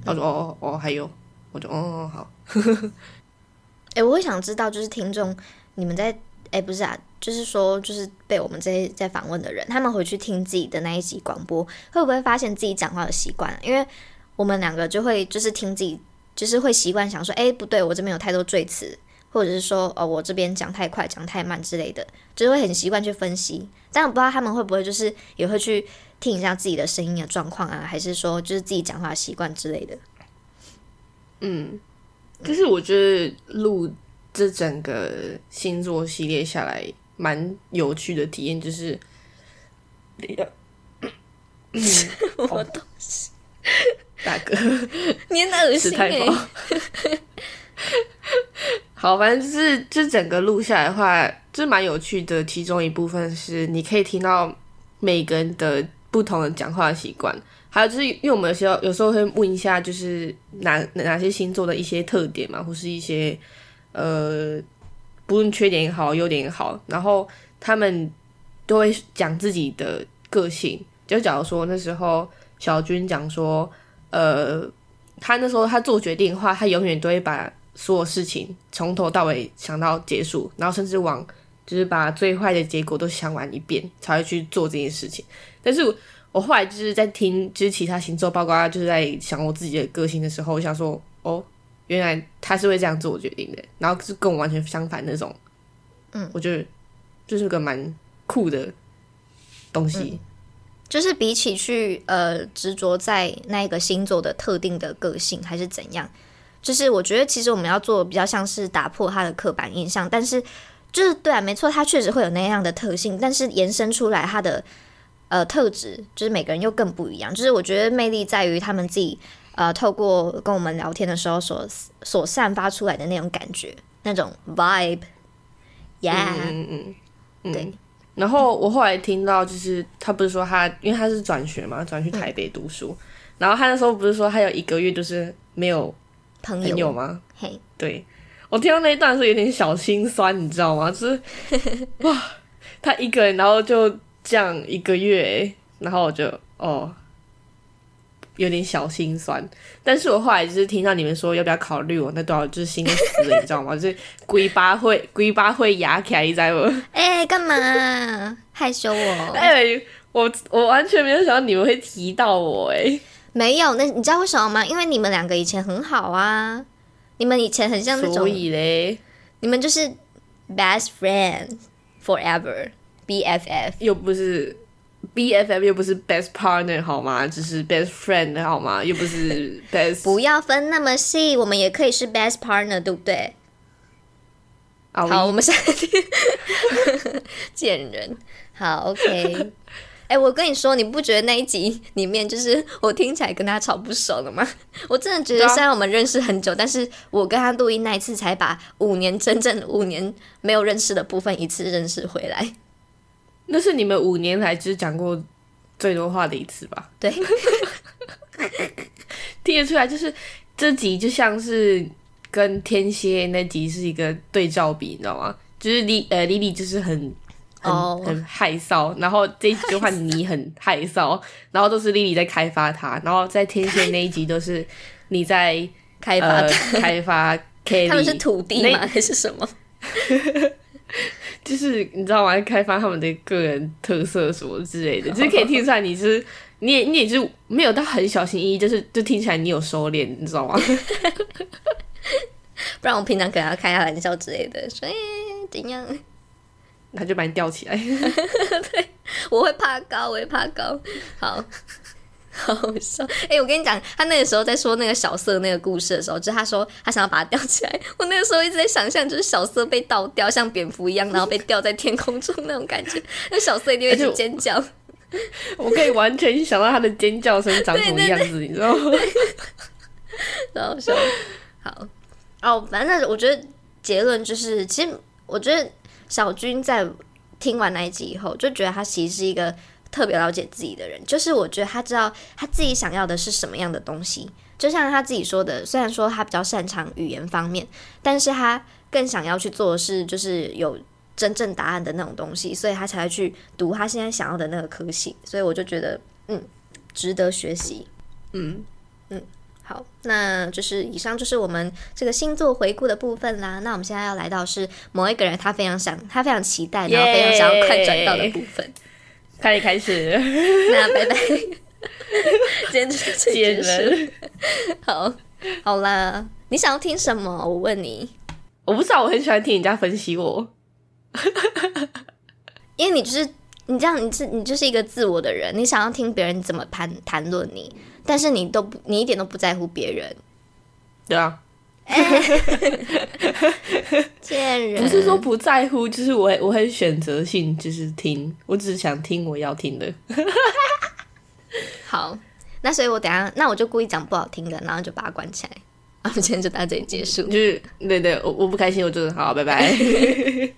他说哦哦哦还有，我就哦哦好，<laughs> 哎、我会想知道，就是听众你们在哎、不是啊，就是说，就是被我们这些在访问的人，他们回去听自己的那一集广播，会不会发现自己讲话的习惯？因为我们两个就会就是听自己，就是会习惯想说，哎、不对，我这边有太多赘词，或者是说，哦，我这边讲太快、讲太慢之类的，就是会很习惯去分析。但我不知道他们会不会就是也会去听一下自己的声音的状况啊，还是说就是自己讲话的习惯之类的。嗯，就是我觉得录这整个星座系列下来，蛮有趣的体验就是，<laughs> 我都大哥你很恶心。<laughs> 好，反正就是这整个录下来的话，就蛮有趣的。其中一部分是你可以听到每个人的不同的讲话习惯，还有就是因为我们有时候有时候会问一下，就是哪哪些星座的一些特点嘛，或是一些呃，不论缺点也好，优点也好，然后他们都会讲自己的个性。就假如说那时候小军讲说，呃，他那时候他做决定的话，他永远都会把所有事情从头到尾想到结束，然后甚至往就是把最坏的结果都想完一遍，才会去做这件事情。但是我后来就是在听就是其他星座，包括就是在想我自己的个性的时候，我想说，哦，原来他是会这样做决定的，然后是跟我完全相反那种。嗯，我觉得就是个蛮酷的东西。就是比起去呃执着在那一个星座的特定的个性还是怎样，就是我觉得其实我们要做比较像是打破他的刻板印象，但是就是对啊，没错，他确实会有那样的特性，但是延伸出来他的呃特质，就是每个人又更不一样。就是我觉得魅力在于他们自己呃透过跟我们聊天的时候所所散发出来的那种感觉，那种 vibe，yeah，、嗯嗯嗯嗯，对。然后我后来听到，就是他不是说他，因为他是转学嘛，转去台北读书。然后他那时候不是说他有一个月就是没有朋友朋友吗？嘿，对我听到那一段的时候有点小心酸，你知道吗？就是 <laughs> 哇，他一个人，然后就这样一个月欸，然后我就哦，有点小心酸。但是我后来就是听到你们说要不要考虑我那多少就是心都死了，你知道吗？<laughs> 就是龟巴会龟巴会牙起来，你知道吗？哎、干嘛害羞我？哎、我我完全没有想到你们会提到我哎、没有，那你知道为什么吗？因为你们两个以前很好啊，你们以前很像那所种，以嘞，你们就是 best friend forever，BFF。又不是 BFF，又不是 best partner 好吗？只是 best friend 好吗？又不是 <laughs> best 不要分那么细，我们也可以是 best partner，对不对？啊，好，我我们下贱 <laughs> 人。好，OK。<laughs> 哎、我跟你说，你不觉得那一集里面就是我听起来跟他吵不熟了吗？我真的觉得，虽然我们认识很久，但是我跟他录音那一次才把五年真正五年没有认识的部分一次认识回来。那是你们五年来只讲过最多话的一次吧？对，<laughs> 听得出来，就是这集就像是跟天蝎那集是一个对照比，你知道吗？就是莉呃莉莉就是很很、哦很害臊，然后这一集就换你很害臊，然后都是莉莉在开发他，然后在天蝎那一集都是你在开发呃、开发 <laughs> Kelly，他们是土地吗？还是什么？<laughs> 就是你知道吗？开发他们的个人特色什么之类的，<laughs> 就是可以听出来你是你也你也是没有到很小心翼翼，就是就听起来你有收敛，你知道吗？<laughs> 不然我平常可能要开下玩笑之类的，所以、怎样？他就把你吊起来。<laughs> 对我会怕高，我会怕高。好，<laughs> 好笑！哎、我跟你讲，他那个时候在说那个小色那个故事的时候，就是他说他想要把它吊起来。<laughs> 我那个时候一直在想象，就是小色被倒吊，像蝙蝠一样，然后被吊在天空中那种感觉。那小色一定会去尖叫。我可以完全想到他的尖叫声长什么样子，你知道吗？然后说好哦，反正我觉得结论就是，其实我觉得小军在听完那一集以后，就觉得他其实是一个特别了解自己的人，就是我觉得他知道他自己想要的是什么样的东西。就像他自己说的，虽然说他比较擅长语言方面，但是他更想要去做的是，就是有真正答案的那种东西，所以他才会去读他现在想要的那个科系。所以我就觉得，嗯，值得学习。嗯嗯，好，那就是以上就是我们这个星座回顾的部分啦。那我们现在要来到是某一个人他非常想，他非常期待，然后非常想要快转到的部分。开始开始，<laughs> 那拜拜，<laughs> 今天就是这贱结束。<laughs> 好，好啦，你想要听什么？我问你，我不知道，我很喜欢听人家分析我。因为你就是你这样，你是你就是一个自我的人，你想要听别人怎么谈谈论你，但是你都不，你一点都不在乎别人。对啊，<laughs> 贱人不是说不在乎，就是我我很选择性就是听，我只是想听我要听的。好，那所以我等下，那我就故意讲不好听的，然后就把它关起来。啊，我们今天就到这里结束。<laughs> 就是对对，我我不开心，我就是好，拜拜。<laughs>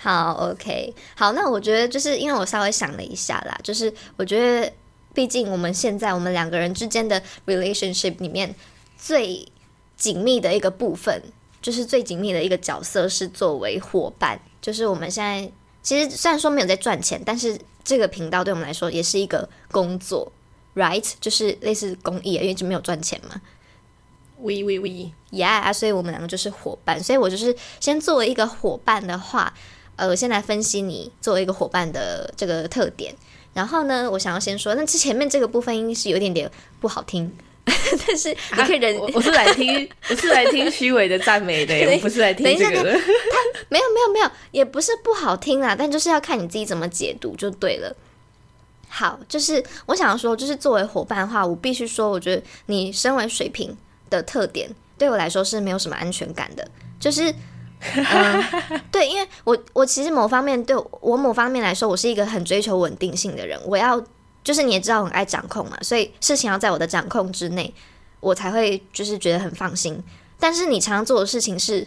好，OK，好，那我觉得就是因为我稍微想了一下啦，就是我觉得，毕竟我们现在我们两个人之间的 relationship 里面最紧密的一个部分，就是最紧密的一个角色是作为伙伴，就是我们现在其实虽然说没有在赚钱，但是这个频道对我们来说也是一个工作，right？就是类似公益，因为就没有赚钱嘛。喂喂喂，Yeah，所以我们两个就是伙伴。所以我就是先作为一个伙伴的话，呃，先来分析你作为一个伙伴的这个特点。然后呢，我想要先说，那这前面这个部分应该是有点点不好听，<laughs> 但是你可以忍，啊我我是来听，我是来听虚伪的赞美的 <laughs> 我不是来听这个的。没有没有没有，也不是不好听啦，但就是要看你自己怎么解读就对了。好，就是我想说，就是作为伙伴的话，我必须说，我觉得你身为水瓶的特点，对我来说是没有什么安全感的。就是，<laughs> 嗯，对，因为我我其实某方面对我某方面来说，我是一个很追求稳定性的人。我要就是你也知道，我很爱掌控嘛，所以事情要在我的掌控之内，我才会就是觉得很放心。但是你常常做的事情是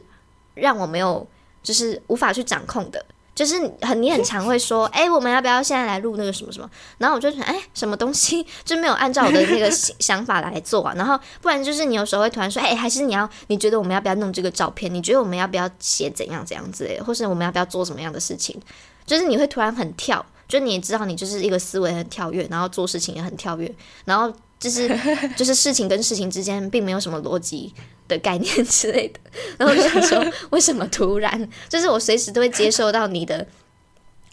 让我没有就是无法去掌控的。就是很你很常会说，哎、我们要不要现在来录那个什么什么？然后我就想，哎、什么东西就没有按照我的那个想 <laughs> 想法来做啊？然后不然就是你有时候会突然说，哎、还是你要你觉得我们要不要弄这个照片？你觉得我们要不要写怎样怎样之类的，或是我们要不要做什么样的事情？就是你会突然很跳，就你也知道你就是一个思维很跳跃，然后做事情也很跳跃，然后就是 <laughs> 就是事情跟事情之间并没有什么逻辑的概念之类的。然后想说，为什么突然？就是我随时都会接受到你的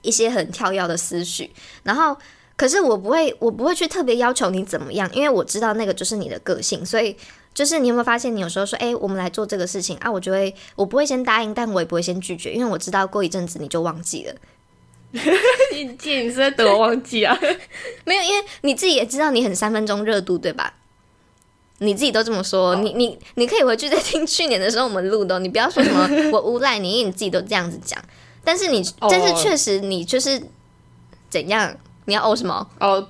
一些很跳跃的思绪，然后可是我不会，我不会去特别要求你怎么样，因为我知道那个就是你的个性，所以。就是你有没有发现，你有时候说，哎、我们来做这个事情啊，我就会，我不会先答应，但我也不会先拒绝，因为我知道过一阵子你就忘记了。<laughs> 你姐，你是在等我忘记啊？<laughs> 没有，因为你自己也知道你很三分钟热度，对吧？你自己都这么说，你你你可以回去再听去年的时候我们录的哦、你不要说什么 <laughs> 我诬赖你，因为你自己都这样子讲。但是你，哦但是确实你就是怎样？你要哦什么？哦，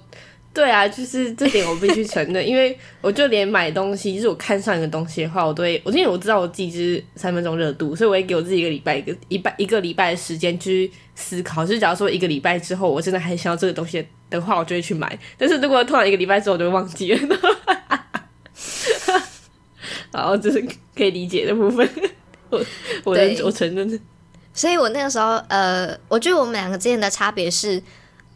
对啊，就是这点我必须承认，因为我就连买东西，就是我看上一个东西的话，我都会，我因为我知道我自己就是三分钟热度，所以我会给我自己一个礼拜一个一拜一个礼拜的时间去思考。就是假如说一个礼拜之后，我真的还想要这个东西的话，我就会去买。但是如果突然一个礼拜之后我就会忘记了，<laughs> 然后这是可以理解的部分。我我我承认，所以我那个时候，呃，我觉得我们两个之间的差别是，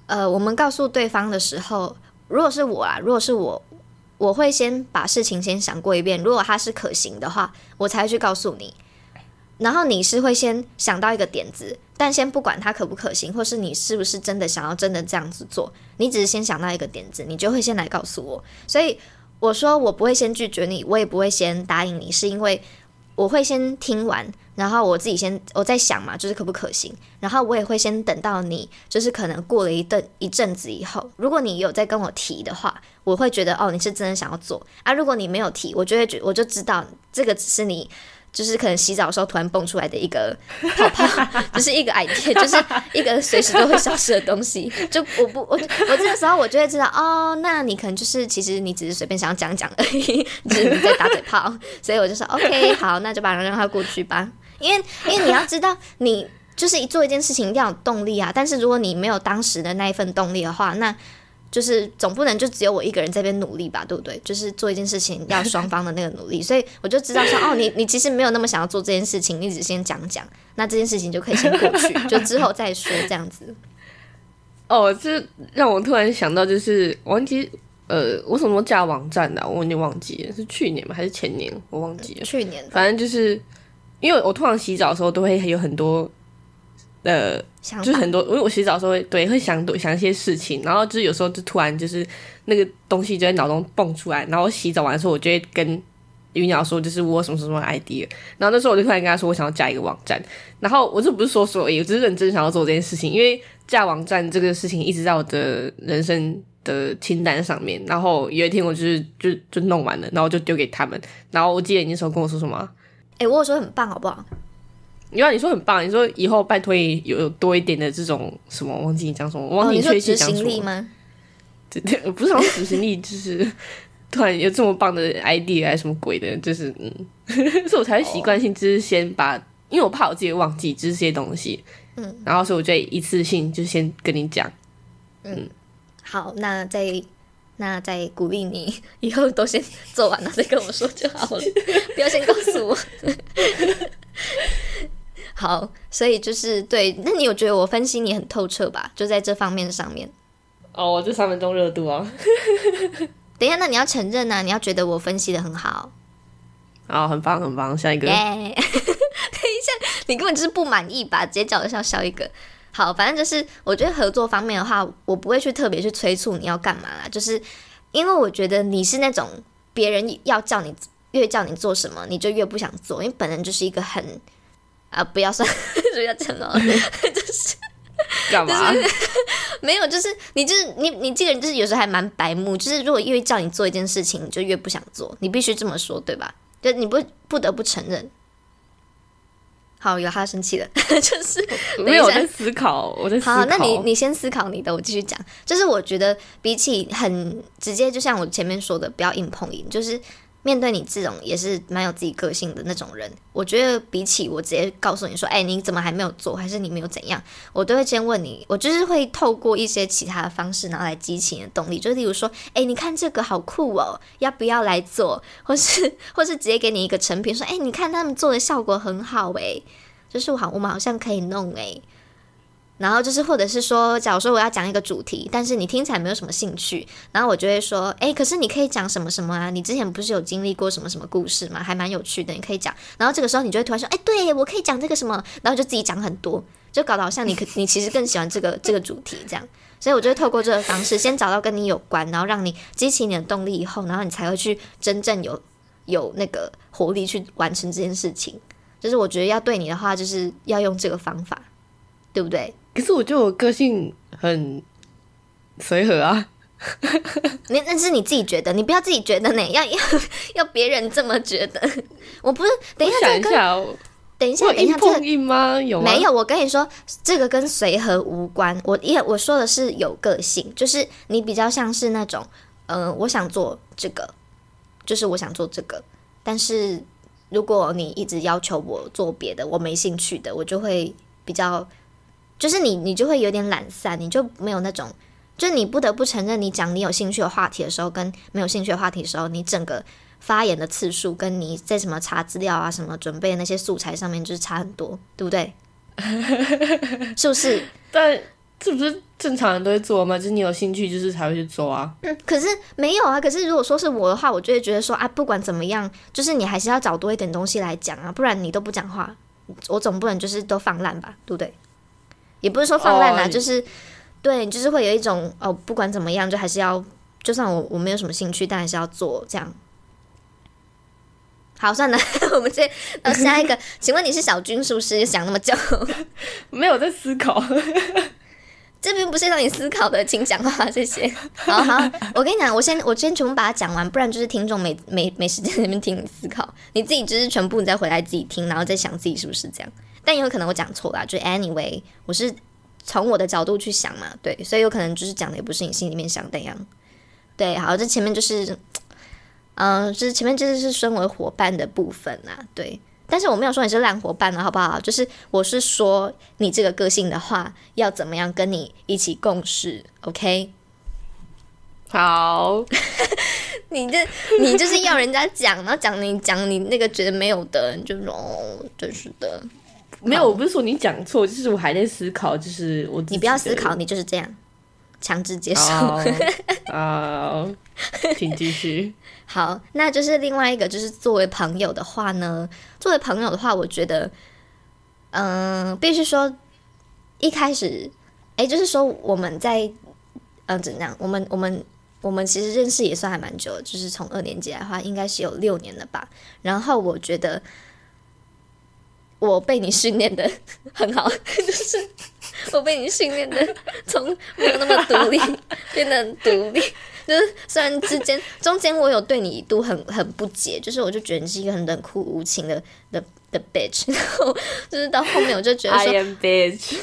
呃，我们告诉对方的时候，如果是我啊，如果是我，我会先把事情先想过一遍，如果它是可行的话，我才去告诉你。然后你是会先想到一个点子，但先不管它可不可行，或是你是不是真的想要真的这样子做，你只是先想到一个点子，你就会先来告诉我。所以我说我不会先拒绝你，我也不会先答应你，是因为我会先听完，然后我自己先我在想嘛，就是可不可行，然后我也会先等到你，就是可能过了一阵一阵子以后，如果你有在跟我提的话，我会觉得哦，你是真的想要做啊。如果你没有提，我就会觉我就知道这个只是你。就是可能洗澡的时候突然蹦出来的一个 <laughs> 泡泡，就是一个 idea，就是一个随时都会消失的东西。就我不我我这个时候我就会知道哦，那你可能就是其实你只是随便想要讲讲而已，就是你在打嘴炮。所以我就说 OK，好，那就把它让它过去吧。因为因为你要知道，你就是一做一件事情一定要有动力啊。但是如果你没有当时的那一份动力的话，那 <laughs> 就是总不能就只有我一个人在边努力吧，对不对？就是做一件事情要双方的那个努力，所以我就知道说，哦，你你其实没有那么想要做这件事情，你只先讲讲，那这件事情就可以先过去，<laughs> 就之后再说这样子。哦，这让我突然想到，就是忘记呃，我什么架网站的，我已经忘记了，是去年吗？还是前年？我忘记了。去年，反正就是因为我通常洗澡的时候都会有很多。呃，就是很多，因为我洗澡的时候会对会想多想一些事情，然后就是有时候就突然就是那个东西就在脑中蹦出来，然后洗澡完的时候，我就会跟鱼鸟说，就是我什么什么 idea，然后那时候我就突然跟他说，我想要加一个网站，然后我这不是说说，我只是认真想要做这件事情，因为架网站这个事情一直在我的人生的清单上面，然后有一天我就是就就弄完了，然后就丢给他们，然后我记得你那时候跟我说什么？哎，我有说很棒，好不好？你看，你说很棒，你说以后拜托有多一点的这种什么，忘记你讲什么，忘记你确切讲什么。吗？对对，不是讲执行力，<laughs> 就是突然有这么棒的 idea 还是什么鬼的，就是嗯，<laughs> 所以我才会习惯性就是先把，因为我怕我自己忘记这些东西，嗯，然后所以我就一次性就先跟你讲，嗯，好，那再那再鼓励你，以后都先做完了再跟我说就好了，<laughs> 不要先告诉我。<laughs> 好，所以就是对，那你有觉得我分析你很透彻吧？就在这方面上面。哦，我这三分钟热度啊。<laughs> 等一下，那你要承认啊，你要觉得我分析的很好。哦，很棒，很棒，下一个。等一下，你根本就是不满意吧？直接叫我笑笑一个。好，反正就是我觉得合作方面的话，我不会去特别去催促你要干嘛啦，就是因为我觉得你是那种别人要叫你越叫你做什么，你就越不想做，因为本人就是一个很。啊，不要算，<laughs> 不要讲了，<laughs> <laughs> 就是干嘛？没有，就是你，就是你，你这个人就是有时候还蛮白目，就是如果越叫你做一件事情，你就越不想做，你必须这么说，对吧？就你不不得不承认。好，有他生气了，<laughs> 就是没有在思考，我在思考。好，那你你先思考你的，我继续讲。就是我觉得比起很直接，就像我前面说的，不要硬碰硬，就是。面对你这种也是蛮有自己个性的那种人，我觉得比起我直接告诉你说，哎，你怎么还没有做，还是你没有怎样，我都会先问你，我就是会透过一些其他的方式，然后来激起你的动力，就例如说，哎，你看这个好酷哦，要不要来做？或是 <laughs> 或是直接给你一个成品，说，哎，你看他们做的效果很好，诶，就是我好，我们好像可以弄，诶。然后就是，或者是说，假如说我要讲一个主题，但是你听起来没有什么兴趣，然后我就会说，哎，可是你可以讲什么什么啊？你之前不是有经历过什么什么故事吗？还蛮有趣的，你可以讲。然后这个时候你就会突然说，哎，对我可以讲这个什么，然后就自己讲很多，就搞得好像你可你其实更喜欢这个 <laughs> 这个主题这样。所以我就会透过这个方式，先找到跟你有关，然后让你激起你的动力，以后，然后你才会去真正有有那个活力去完成这件事情。就是我觉得要对你的话，就是要用这个方法，对不对？可是我觉得我个性很随和啊，那那是你自己觉得，你不要自己觉得呢，要要要别人这么觉得。我不是，等一下，等一下，等一下，等一下，这个吗？有没有？我跟你说，这个跟随和无关。我因为我说的是有个性，就是你比较像是那种，嗯，我想做这个，就是我想做这个，但是如果你一直要求我做别的，我没兴趣的，我就会比较。就是你，你就会有点懒散，你就没有那种，就是你不得不承认，你讲你有兴趣的话题的时候，跟没有兴趣的话题的时候，你整个发言的次数，跟你在什么查资料啊、什么准备那些素材上面，就是差很多，对不对？<laughs> 是不是？<laughs> 但这不是正常人都会做吗？就是你有兴趣，就是才会去做啊。嗯，可是没有啊。可是如果说是我的话，我就会觉得说啊，不管怎么样，就是你还是要找多一点东西来讲啊，不然你都不讲话，我总不能就是都放烂吧，对不对？也不是说放烂啦，就是对，就是会有一种哦，不管怎么样，就还是要，就算我我没有什么兴趣，但还是要做这样。好，算了，<laughs> 我们这呃下一个，<laughs> 请问你是小军是不是？想那么久，<laughs> 没有在思考。这边不是让你思考的，请讲话，谢谢。好好，我跟你讲，我先我先全部把它讲完，不然就是听众没没没时间在那边听你思考，你自己就是全部你再回来自己听，然后再想自己是不是这样。但也有可能我讲错了，就 anyway，我是从我的角度去想嘛，对，所以有可能就是讲的也不是你心里面想的样。对，好，这前面就是，嗯，就是前面就是是身为伙伴的部分啊，对。但是我没有说你是烂伙伴了，好不好？就是我是说你这个个性的话，要怎么样跟你一起共事？OK？好，<laughs> 你这你就是要人家讲，然后讲你讲你那个觉得没有的，你就哦，真是的。没有，我不是说你讲错，就是我还在思考，就是我你不要思考，你就是这样，强制接受。啊，<laughs> 请继续。好，那就是另外一个，就是作为朋友的话呢，作为朋友的话，我觉得，嗯，必须说，一开始，哎，就是说我们在，嗯，怎样？我们我们我们其实认识也算还蛮久，就是从二年级来的话，应该是有六年了吧。然后我觉得，我被你训练的很好，<laughs> 就是我被你训练的从没有那么独立 <laughs> 变得独立。就是虽然之间中间我有对你一度很很不解，就是我就觉得你是一个很冷酷无情的的的 bitch，然后就是到后面我就觉得说 I am bitch，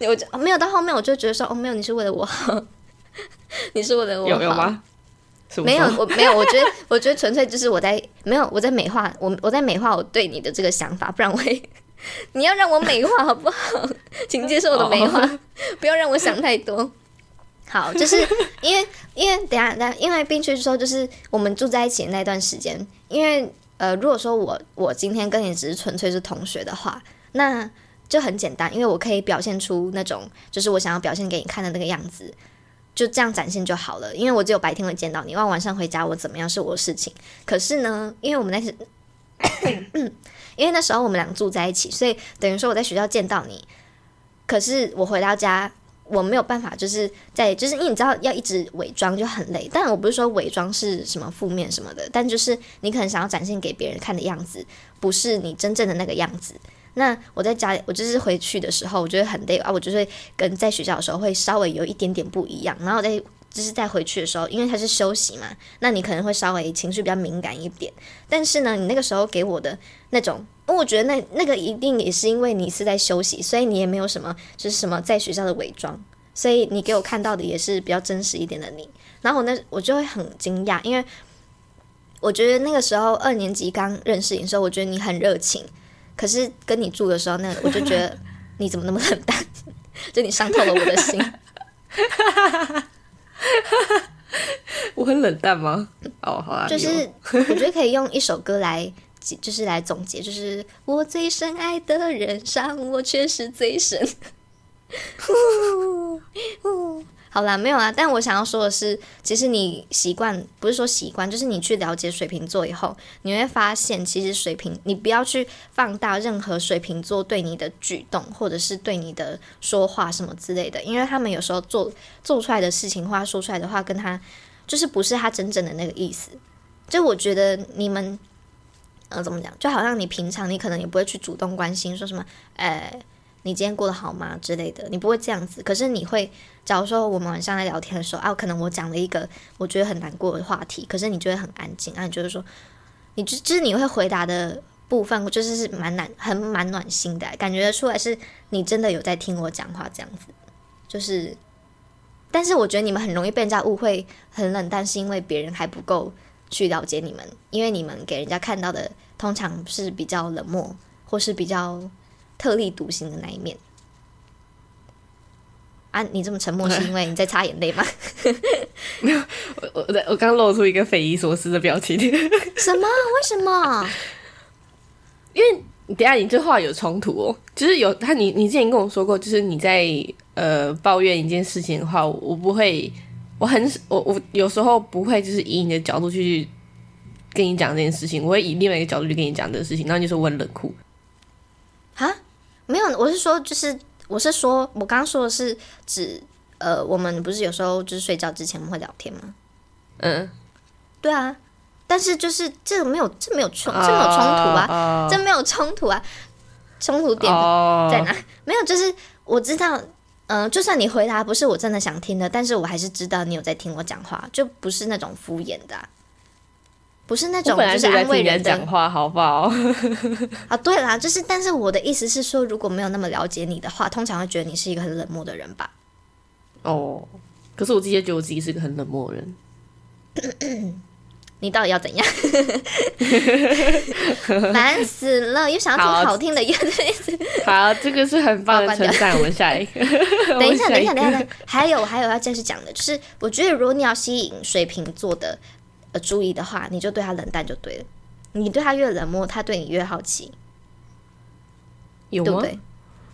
我就没有到后面我就觉得说哦没有你是为了我好，<laughs> 你是为了我有有吗？没有我 <laughs> 没有我觉得我觉得纯粹就是我在没有我在美化我我在美化我对你的这个想法，不然我也 <laughs> 你要让我美化好不好？请接受我的美化，<laughs> 不要让我想太多。好，就是因为因为等下等下，因为并且说就是我们住在一起的那段时间，因为呃，如果说我我今天跟你只是纯粹是同学的话，那就很简单，因为我可以表现出那种就是我想要表现给你看的那个样子，就这样展现就好了。因为我只有白天会见到你，晚晚上回家我怎么样是我的事情。可是呢，因为我们那时，<clears throat> 因为那时候我们俩住在一起，所以等于说我在学校见到你，可是我回到家。我没有办法，就是在就是因为你知道要一直伪装就很累，但我不是说伪装是什么负面什么的，但就是你可能想要展现给别人看的样子，不是你真正的那个样子。那我在家里，我就是回去的时候，我觉得很累啊，我就会跟在学校的时候会稍微有一点点不一样。然后在就是在回去的时候，因为他是休息嘛，那你可能会稍微情绪比较敏感一点。但是呢，你那个时候给我的那种。我觉得那那个一定也是因为你是在休息，所以你也没有什么就是什么在学校的伪装，所以你给我看到的也是比较真实一点的你。然后我那我就会很惊讶，因为我觉得那个时候二年级刚认识你的时候，我觉得你很热情，可是跟你住的时候，那我就觉得你怎么那么冷淡？<laughs> 就你伤透了我的心。<laughs> 我很冷淡吗？哦，好啊，就是我觉得可以用一首歌来。就是来总结，就是我最深爱的人伤我却是最深。<laughs> 好啦，没有啊。但我想要说的是，其实你习惯不是说习惯，就是你去了解水瓶座以后，你会发现，其实水瓶，你不要去放大任何水瓶座对你的举动，或者是对你的说话什么之类的，因为他们有时候做做出来的事情，或说出来的话，跟他就是不是他真正的那个意思。就我觉得你们。呃，怎么讲？就好像你平常你可能也不会去主动关心，说什么，呃，你今天过得好吗之类的，你不会这样子。可是你会，假如说我们晚上在聊天的时候，啊，可能我讲了一个我觉得很难过的话题，可是你就会很安静，啊，你就是说，你就就是你会回答的部分，就是是蛮难，很蛮暖心的，感觉出来是你真的有在听我讲话这样子。就是，但是我觉得你们很容易被人家误会很冷淡，是因为别人还不够。去了解你们，因为你们给人家看到的通常是比较冷漠，或是比较特立独行的那一面。啊，你这么沉默是因为你在擦眼泪吗？没有，我我我刚露出一个匪夷所思的表情。<laughs> 什么？为什么？因为等下你这话有冲突哦。就是有他，你你之前跟我说过，就是你在呃抱怨一件事情的话，我不会。我很我我有时候不会就是以你的角度去跟你讲这件事情，我会以另外一个角度去跟你讲这个事情，然后你说我很冷酷啊？没有，我是说就是我是说我刚刚说的是指呃，我们不是有时候就是睡觉之前我们会聊天吗？嗯，对啊，但是就是这个没有，这没有冲，这没有冲突啊，啊这没有冲突啊，冲突点哦在哪？没有，就是我知道，嗯、就算你回答不是我真的想听的，但是我还是知道你有在听我讲话，就不是那种敷衍的啊、不是那种就是安慰人讲话，好不好？<laughs> 啊。对啦，就是，但是我的意思是说，如果没有那么了解你的话，通常会觉得你是一个很冷漠的人吧。哦，可是我自己也觉得我自己是个很冷漠的人。<coughs> 你到底要怎样？<laughs> 烦死了！又想要听好好听的，又 <laughs> 好，这个是很棒的好关掉称赞。我们下一个，等一下，等一下，等一下，等一下，还有还有要正式讲的，就是我觉得如果你要吸引水瓶座的呃注意的话，你就对他冷淡就对了。你对他越冷漠，他对你越好奇，有吗？对不对？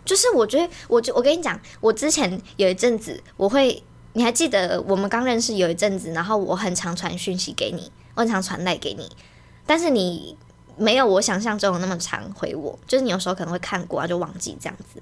就是我觉得，我就我跟你讲，我之前有一阵子，我会，你还记得我们刚认识有一阵子，然后我很常传讯息给你，我很常传赖给你，但是你没有我想象中的那么常回我，就是你有时候可能会看过啊，就忘记这样子。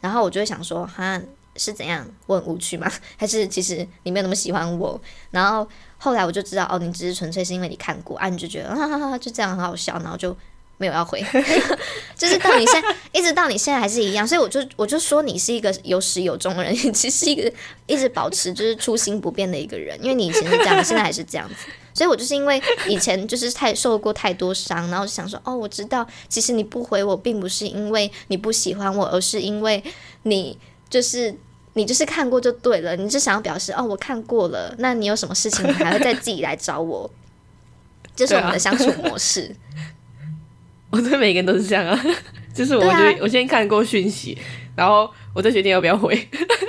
然后我就会想说，哈，是怎样？我很无趣吗？<laughs> 还是其实你没有那么喜欢我？然后后来我就知道，哦，你只是纯粹是因为你看过啊，你就觉得哈哈哈，就这样很好笑，然后就没有要回，<laughs> 就是到你现在一直到你现在还是一样，所以我就我就说你是一个有始有终的人，其实一个一直保持就是初心不变的一个人，因为你以前是这样，现在还是这样子。所以我就是因为以前就是太受过太多伤，然后就想说，哦，我知道，其实你不回我，并不是因为你不喜欢我，而是因为你就是你就是看过就对了，你就想要表示，哦，我看过了，那你有什么事情，你还会再自己来找我，<laughs> 这是我们的相处模式。<laughs> 我对每个人都是这样啊，<laughs> 就是我就、我先看过讯息，然后我再决定要不要回。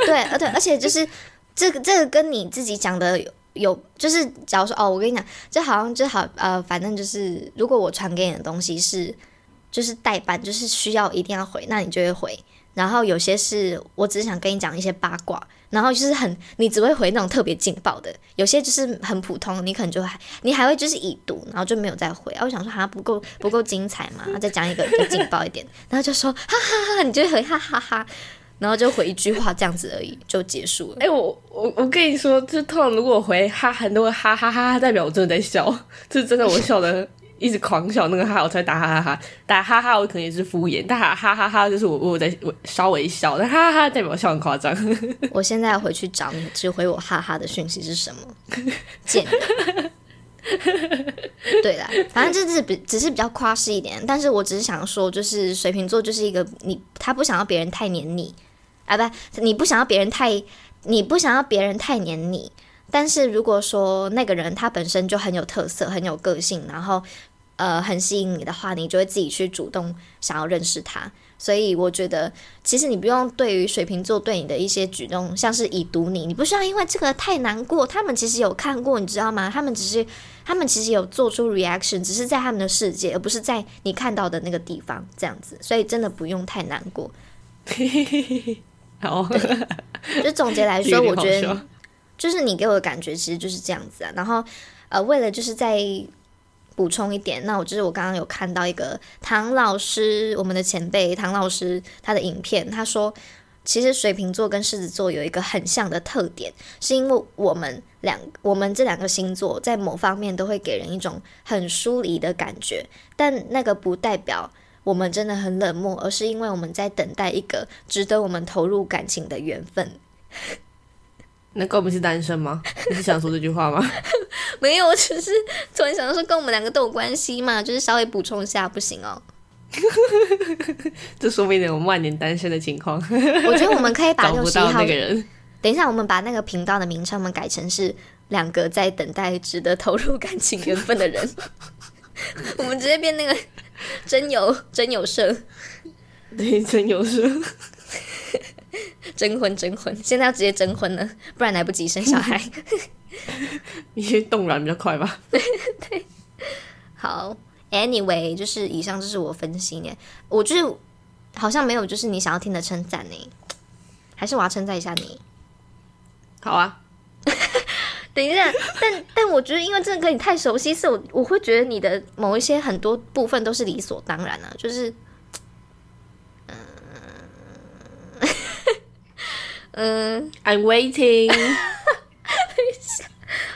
对，而，对，而且就是这个这个跟你自己讲的有有，就是假如说哦，我跟你讲，就好像就好呃，反正就是如果我传给你的东西是就是代办，就是需要一定要回，那你就会回。然后有些是我只是想跟你讲一些八卦，然后就是很你只会回那种特别劲爆的，有些就是很普通，你可能就还你还会就是已读，然后就没有再回。啊，我想说好像不够不够精彩嘛，<laughs> 再讲一个更劲爆一点，然后就说哈哈哈，你就会回哈哈哈然后就回一句话这样子而已，就结束了。哎、我我我跟你说，就是通常如果我回哈很多个哈哈哈哈，代表我真的在笑，<laughs> 就是真的我笑的一直狂笑那个哈，我才打哈哈哈，打哈哈我可能也是敷衍，但哈哈哈哈就是我我在我稍微笑，但哈哈代表我笑很夸张。我现在回去找你，只回我哈哈的讯息是什么？贱。对啦，反正就是比只是比较夸饰一点，但是我只是想说，就是水瓶座就是一个你他不想要别人太黏你啊，不，你不想要别人太你不想要别人太黏你，但是如果说那个人他本身就很有特色、很有个性，然后呃很吸引你的话，你就会自己去主动想要认识他。所以我觉得，其实你不用对于水瓶座对你的一些举动，像是已读你，你不需要因为这个太难过。他们其实有看过，你知道吗？他们只是，他们其实有做出 reaction，只是在他们的世界，而不是在你看到的那个地方这样子。所以真的不用太难过。<laughs> 好，就总结来说，我觉得就是你给我的感觉其实就是这样子啊。然后呃，为了就是再补充一点，那我就是我刚刚有看到一个唐老师，我们的前辈唐老师他的影片，他说。其实水瓶座跟狮子座有一个很像的特点，是因为我们两我们这两个星座在某方面都会给人一种很疏离的感觉，但那个不代表我们真的很冷漠，而是因为我们在等待一个值得我们投入感情的缘分。那跟我们是单身吗？<laughs> 你是想说这句话吗？没有，我只是突然想到说跟我们两个都有关系嘛，就是稍微补充一下，不行哦。<laughs> 这说明了我们万年单身的情况，我觉得我们可以把六十一号那个人。等一下，我们把那个频道的名称我们改成是两个在等待值得投入感情缘分的人。<laughs> 我们直接变那个真有真有社对，真有事。<laughs> 征婚征婚，现在要直接征婚了，不然来不及生小孩。因为冻卵比较快吧。<laughs> 对好，anyway，就是以上就是我分析呢，我就是好像没有就是你想要听的称赞呢，还是我要称赞一下你？好啊，<laughs> 等一下，但但我觉得，因为真的跟你太熟悉，是我我会觉得你的某一些很多部分都是理所当然啊，就是，嗯、嗯，I'm waiting。<laughs>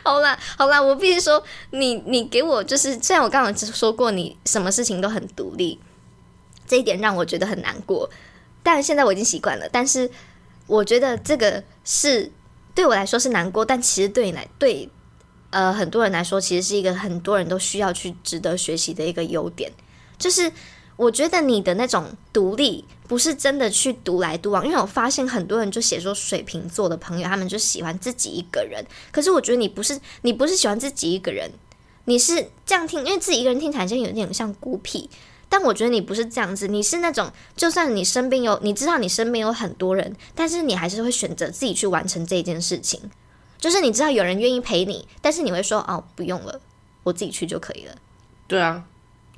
好啦，好啦，我必须说，你你给我就是，虽然我刚刚说过你什么事情都很独立，这一点让我觉得很难过，但现在我已经习惯了。但是我觉得这个是对我来说是难过，但其实对你来对呃很多人来说，其实是一个很多人都需要去值得学习的一个优点，就是我觉得你的那种独立。不是真的去独来独往，因为我发现很多人就写说水瓶座的朋友，他们就喜欢自己一个人。可是我觉得你不是，你不是喜欢自己一个人，你是这样听，因为自己一个人听起来就有点像孤僻。但我觉得你不是这样子，你是那种，就算你身边有，你知道你身边有很多人，但是你还是会选择自己去完成这件事情。就是你知道有人愿意陪你，但是你会说哦，不用了，我自己去就可以了。对啊，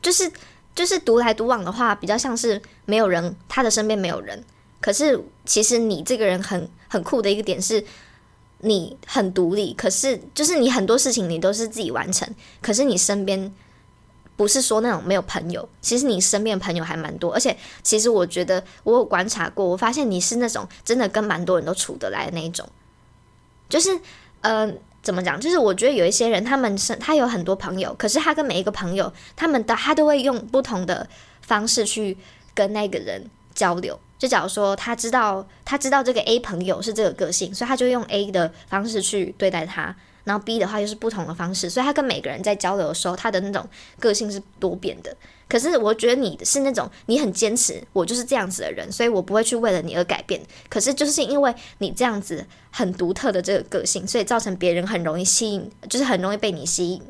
就是。就是独来独往的话，比较像是没有人，他的身边没有人。可是其实你这个人很很酷的一个点是，你很独立。可是就是你很多事情你都是自己完成。可是你身边不是说那种没有朋友，其实你身边朋友还蛮多。而且其实我觉得我有观察过，我发现你是那种真的跟蛮多人都处得来的那一种。就是呃。怎么讲？就是我觉得有一些人，他们是他有很多朋友，可是他跟每一个朋友，他们的他都会用不同的方式去跟那个人交流。就假如说他知道他知道这个 A 朋友是这个个性，所以他就用 A 的方式去对待他。然后 B 的话又是不同的方式，所以他跟每个人在交流的时候，他的那种个性是多变的。可是我觉得你是那种你很坚持，我就是这样子的人，所以我不会去为了你而改变。可是就是因为你这样子很独特的这个个性，所以造成别人很容易吸引，就是很容易被你吸引，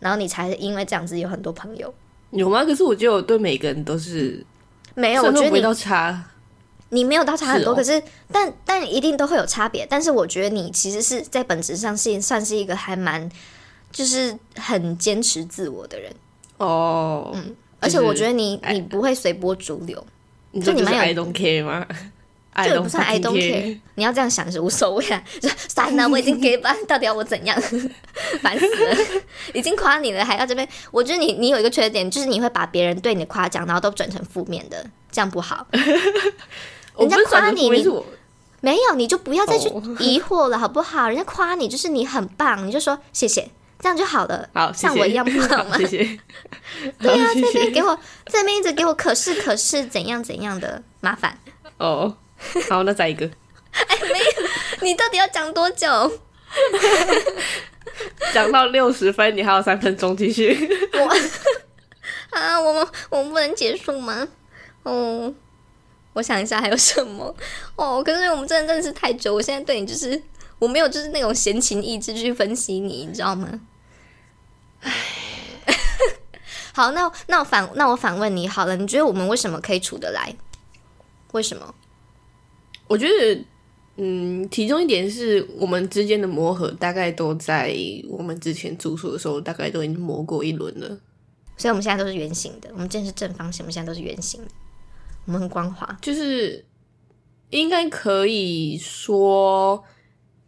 然后你才因为这样子有很多朋友。有吗？可是我觉得我对每个人都是没有，我觉得你都差。你没有到差很多，是哦可是但但一定都会有差别。但是我觉得你其实是在本质上是算是一个还蛮就是很坚持自我的人，哦，嗯而且我觉得你哎你不会随波逐流，你就你蛮 I 有 don't care 吗？<laughs> I 这个 don't <laughs> 不算 I don't care。你要这样想是无所谓啊，就 <laughs> 算了，我已经给吧，到底要我怎样？烦死了，已经夸你了，还要这边？我觉得你你有一个缺点，就是你会把别人对你的夸奖，然后都转成负面的，这样不好。人家夸你你没有，你就不要再去哦 <laughs> 疑惑了，好不好？人家夸你就是你很棒，你就说谢谢，这样就好了。好，像我一样不好吗谢？<laughs> 谢。对啊，这边给我这边一直给我可是可是怎样怎样的麻烦，哦，好，那再一个，<laughs> 哎，没有你到底要讲多久？讲到六十分，你还有三分钟继续。我啊，我们我们不能结束吗？哦，我想一下还有什么哦。可是我们真的认识太久，我现在对你就是我没有就是那种闲情逸致去分析你，你知道吗？唉 <laughs> 好，那那我反那我反问你好了，你觉得我们为什么可以处得来？为什么？我觉得，嗯，其中一点是我们之间的磨合，大概都在我们之前住宿的时候，大概都已经磨过一轮了。所以我们现在都是圆形的，我们之前是正方形，我们现在都是圆形的，我们很光滑。就是应该可以说，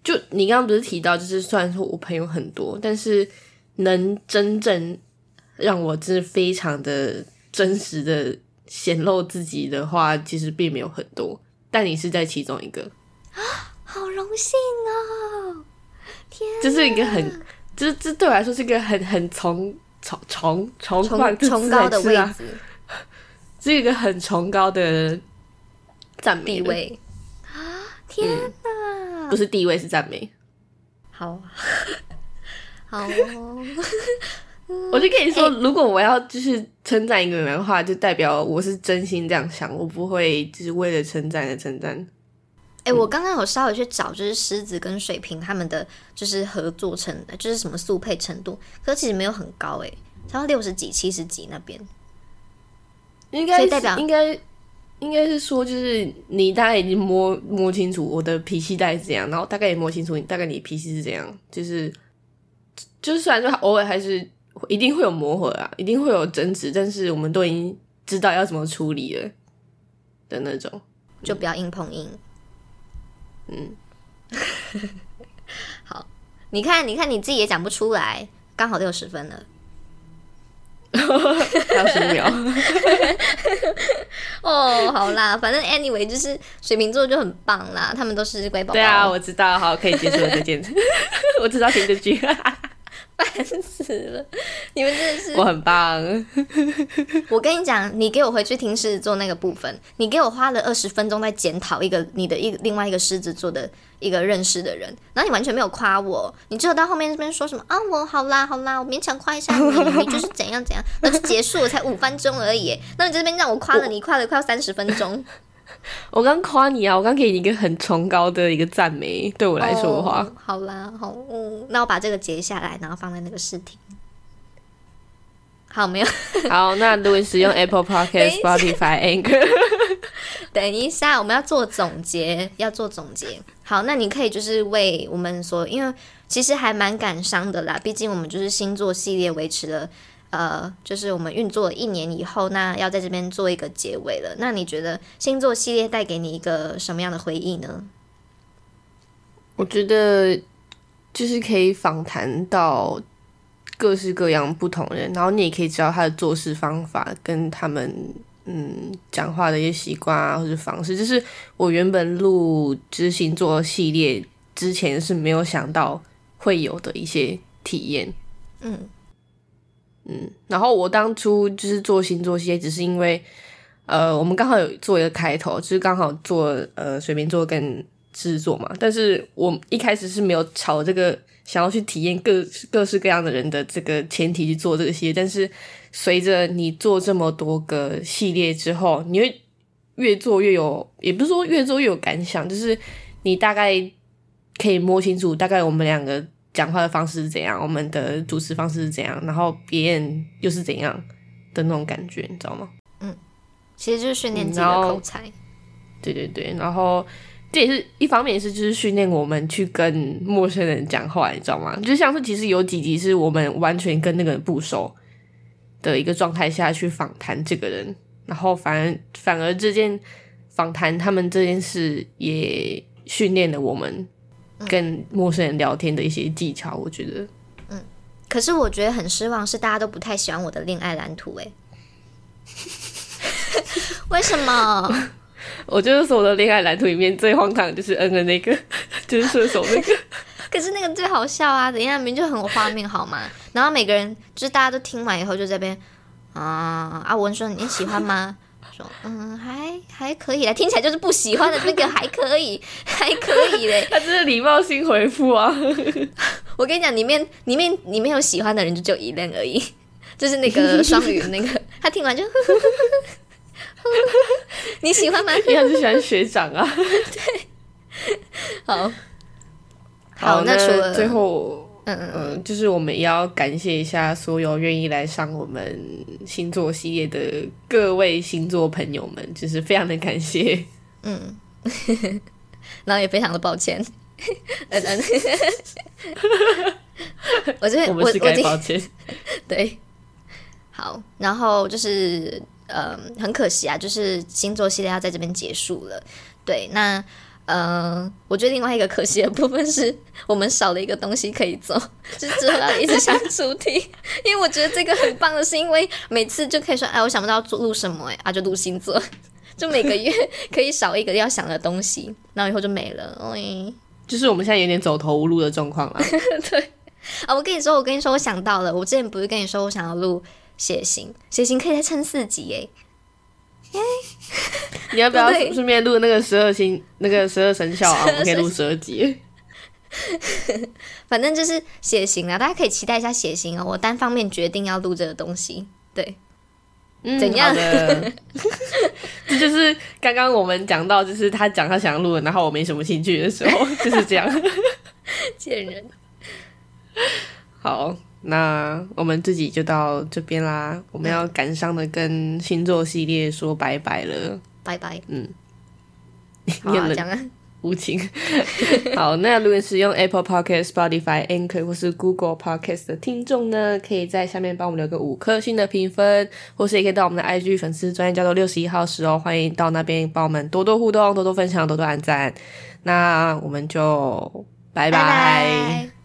就你刚刚不是提到，就是虽然说我朋友很多，但是能真正让我真的非常的真实的显露自己的话，其实并没有很多。但你是在其中一个啊，好荣幸哦！天，这是一个很，这这对我来说是一个很很崇崇崇崇崇冠崇高的位啊，置是一个很崇高的赞美，地位啊！天哪，不是地位是赞美。好 <laughs> 好哦，<laughs> 我就跟你说，如果我要就是称赞一个人的话，就代表我是真心这样想，我不会就是为了称赞而称赞。哎、我刚刚有稍微去找，就是狮子跟水瓶他们的就是合作程，就是什么速配程度，可是其实没有很高哎，才到六十几、七十几那边。应该代表应该应该是说，就是你大概已经摸摸清楚我的脾气大概是怎样，然后大概也摸清楚你大概你脾气是怎样，就是就是虽然说偶尔还是一定会有磨合啊，一定会有争执，但是我们都已经知道要怎么处理了的那种。就不要硬碰硬。嗯，<laughs> 好，你看，你看你自己也讲不出来，刚好六十分了。<laughs> 还有十秒，<laughs> 哦，好啦，反正 anyway 就是水瓶座就很棒啦，他们都是乖宝宝。对啊，我知道，好，可以结束了这件事。<laughs> 我知道听这句，烦死了！<laughs> 你们真的是，我很棒。<laughs> 我跟你讲，你给我回去听狮子座那个部分，你给我花了二十分钟在检讨一个你的一另外一个狮子座的一个认识的人，然后你完全没有夸我，你只有到后面这边说什么啊，我好啦好啦，我勉强夸一下你，你就是怎样怎样，那就结束了，才五分钟而已。那你这边让我夸了你，夸了快要三十分钟。<laughs> 我刚夸你啊，我刚给你一个很崇高的一个赞美，对我来说的话，好啦，好，嗯，那我把这个截下来，然后放在那个视频。好，没有。<laughs> 好，那如果使用 Apple Podcast、<laughs> Spotify、Anchor，等一下，我们要做总结，要做总结。好，那你可以就是为我们所，因为其实还蛮感伤的啦，毕竟我们就是星座系列维持了。呃，就是我们运作了一年以后，那要在这边做一个结尾了。那你觉得星座系列带给你一个什么样的回忆呢？我觉得就是可以访谈到各式各样不同人，然后你也可以知道他的做事方法跟他们嗯讲话的一些习惯啊，或者方式。就是我原本录就是星座系列之前是没有想到会有的一些体验，嗯。嗯，然后我当初就是做星座系列，只是因为，呃，我们刚好有做一个开头，就是刚好做呃水瓶座跟狮子座嘛。但是我一开始是没有朝这个想要去体验各各式各样的人的这个前提去做这个系列。但是随着你做这么多个系列之后，你会越做越有，也不是说越做越有感想，就是你大概可以摸清楚大概我们两个。讲话的方式是怎样？我们的主持方式是怎样？然后别人又是怎样的那种感觉，你知道吗？嗯，其实就是训练自己的口才。对对对，然后这也是一方面，是就是训练我们去跟陌生人讲话，你知道吗？就像是其实有几集是我们完全跟那个人不熟的一个状态下去访谈这个人，然后反而反而这件访谈他们这件事也训练了我们。跟陌生人聊天的一些技巧，我觉得，嗯，可是我觉得很失望，是大家都不太喜欢我的恋爱蓝图，哎，<laughs> 为什么？<laughs> 我就是说我的恋爱蓝图里面最荒唐就是恩的那个，<laughs> 就是射手那个，可是那个最好笑啊！等一下明明就很有画面，好吗？然后每个人就是大家都听完以后就这边啊，阿文说你喜欢吗？说嗯还还可以啦，听起来就是不喜欢的那个还可以 <laughs> 还可以嘞，<laughs> 他这是礼貌性回复啊。<laughs> 我跟你讲，里面里面里面有喜欢的人就只有一人而已，就是那个双鱼那个，他听完就你喜欢吗？因为他是喜欢学长啊。对，好，好，那除了最后。嗯嗯，就是我们也要感谢一下所有愿意来上我们星座系列的各位星座朋友们，就是非常的感谢。嗯，<laughs> 然后也非常的抱歉。嗯嗯，<laughs> 我这我们是该抱歉。<laughs> 对，好，然后就是嗯，很可惜啊，就是星座系列要在这边结束了。对，那。嗯，我觉得另外一个可惜的部分是我们少了一个东西可以做，就之后要一直想主题。<laughs> 因为我觉得这个很棒的是，因为每次就可以说，哎，我想不到做录什么，哎，啊，就录星座，<laughs> 就每个月可以少一个要想的东西，然后以后就没了。哎，就是我们现在有点走投无路的状况了。<laughs> 对，啊，我跟你说，我跟你说，我想到了，我之前不是跟你说我想要录血型，血型可以再撑四集，哎。<laughs> 你要不要顺便录那个十二星那个十二生肖啊？我们可以录十二集。<laughs> 反正就是血型啊，大家可以期待一下血型哦。我单方面决定要录这个东西，对，怎样？<laughs> 这就是刚刚我们讲到，就是他讲他想要录，然后我没什么兴趣的时候，就是这样。贱人。好。那我们自己就到这边啦，我们要感伤的跟星座系列说拜拜了，拜拜。嗯，好讲啊，无情。<laughs> 好，那如果使用 Apple Podcast、Spotify、Anchor 或是 Google Podcast 的听众呢，可以在下面帮我们留个五颗星的评分，或是也可以到我们的 IG 粉丝专业叫做六十一号时哦，欢迎到那边帮我们多多互动、多多分享、多多按赞。那我们就拜拜。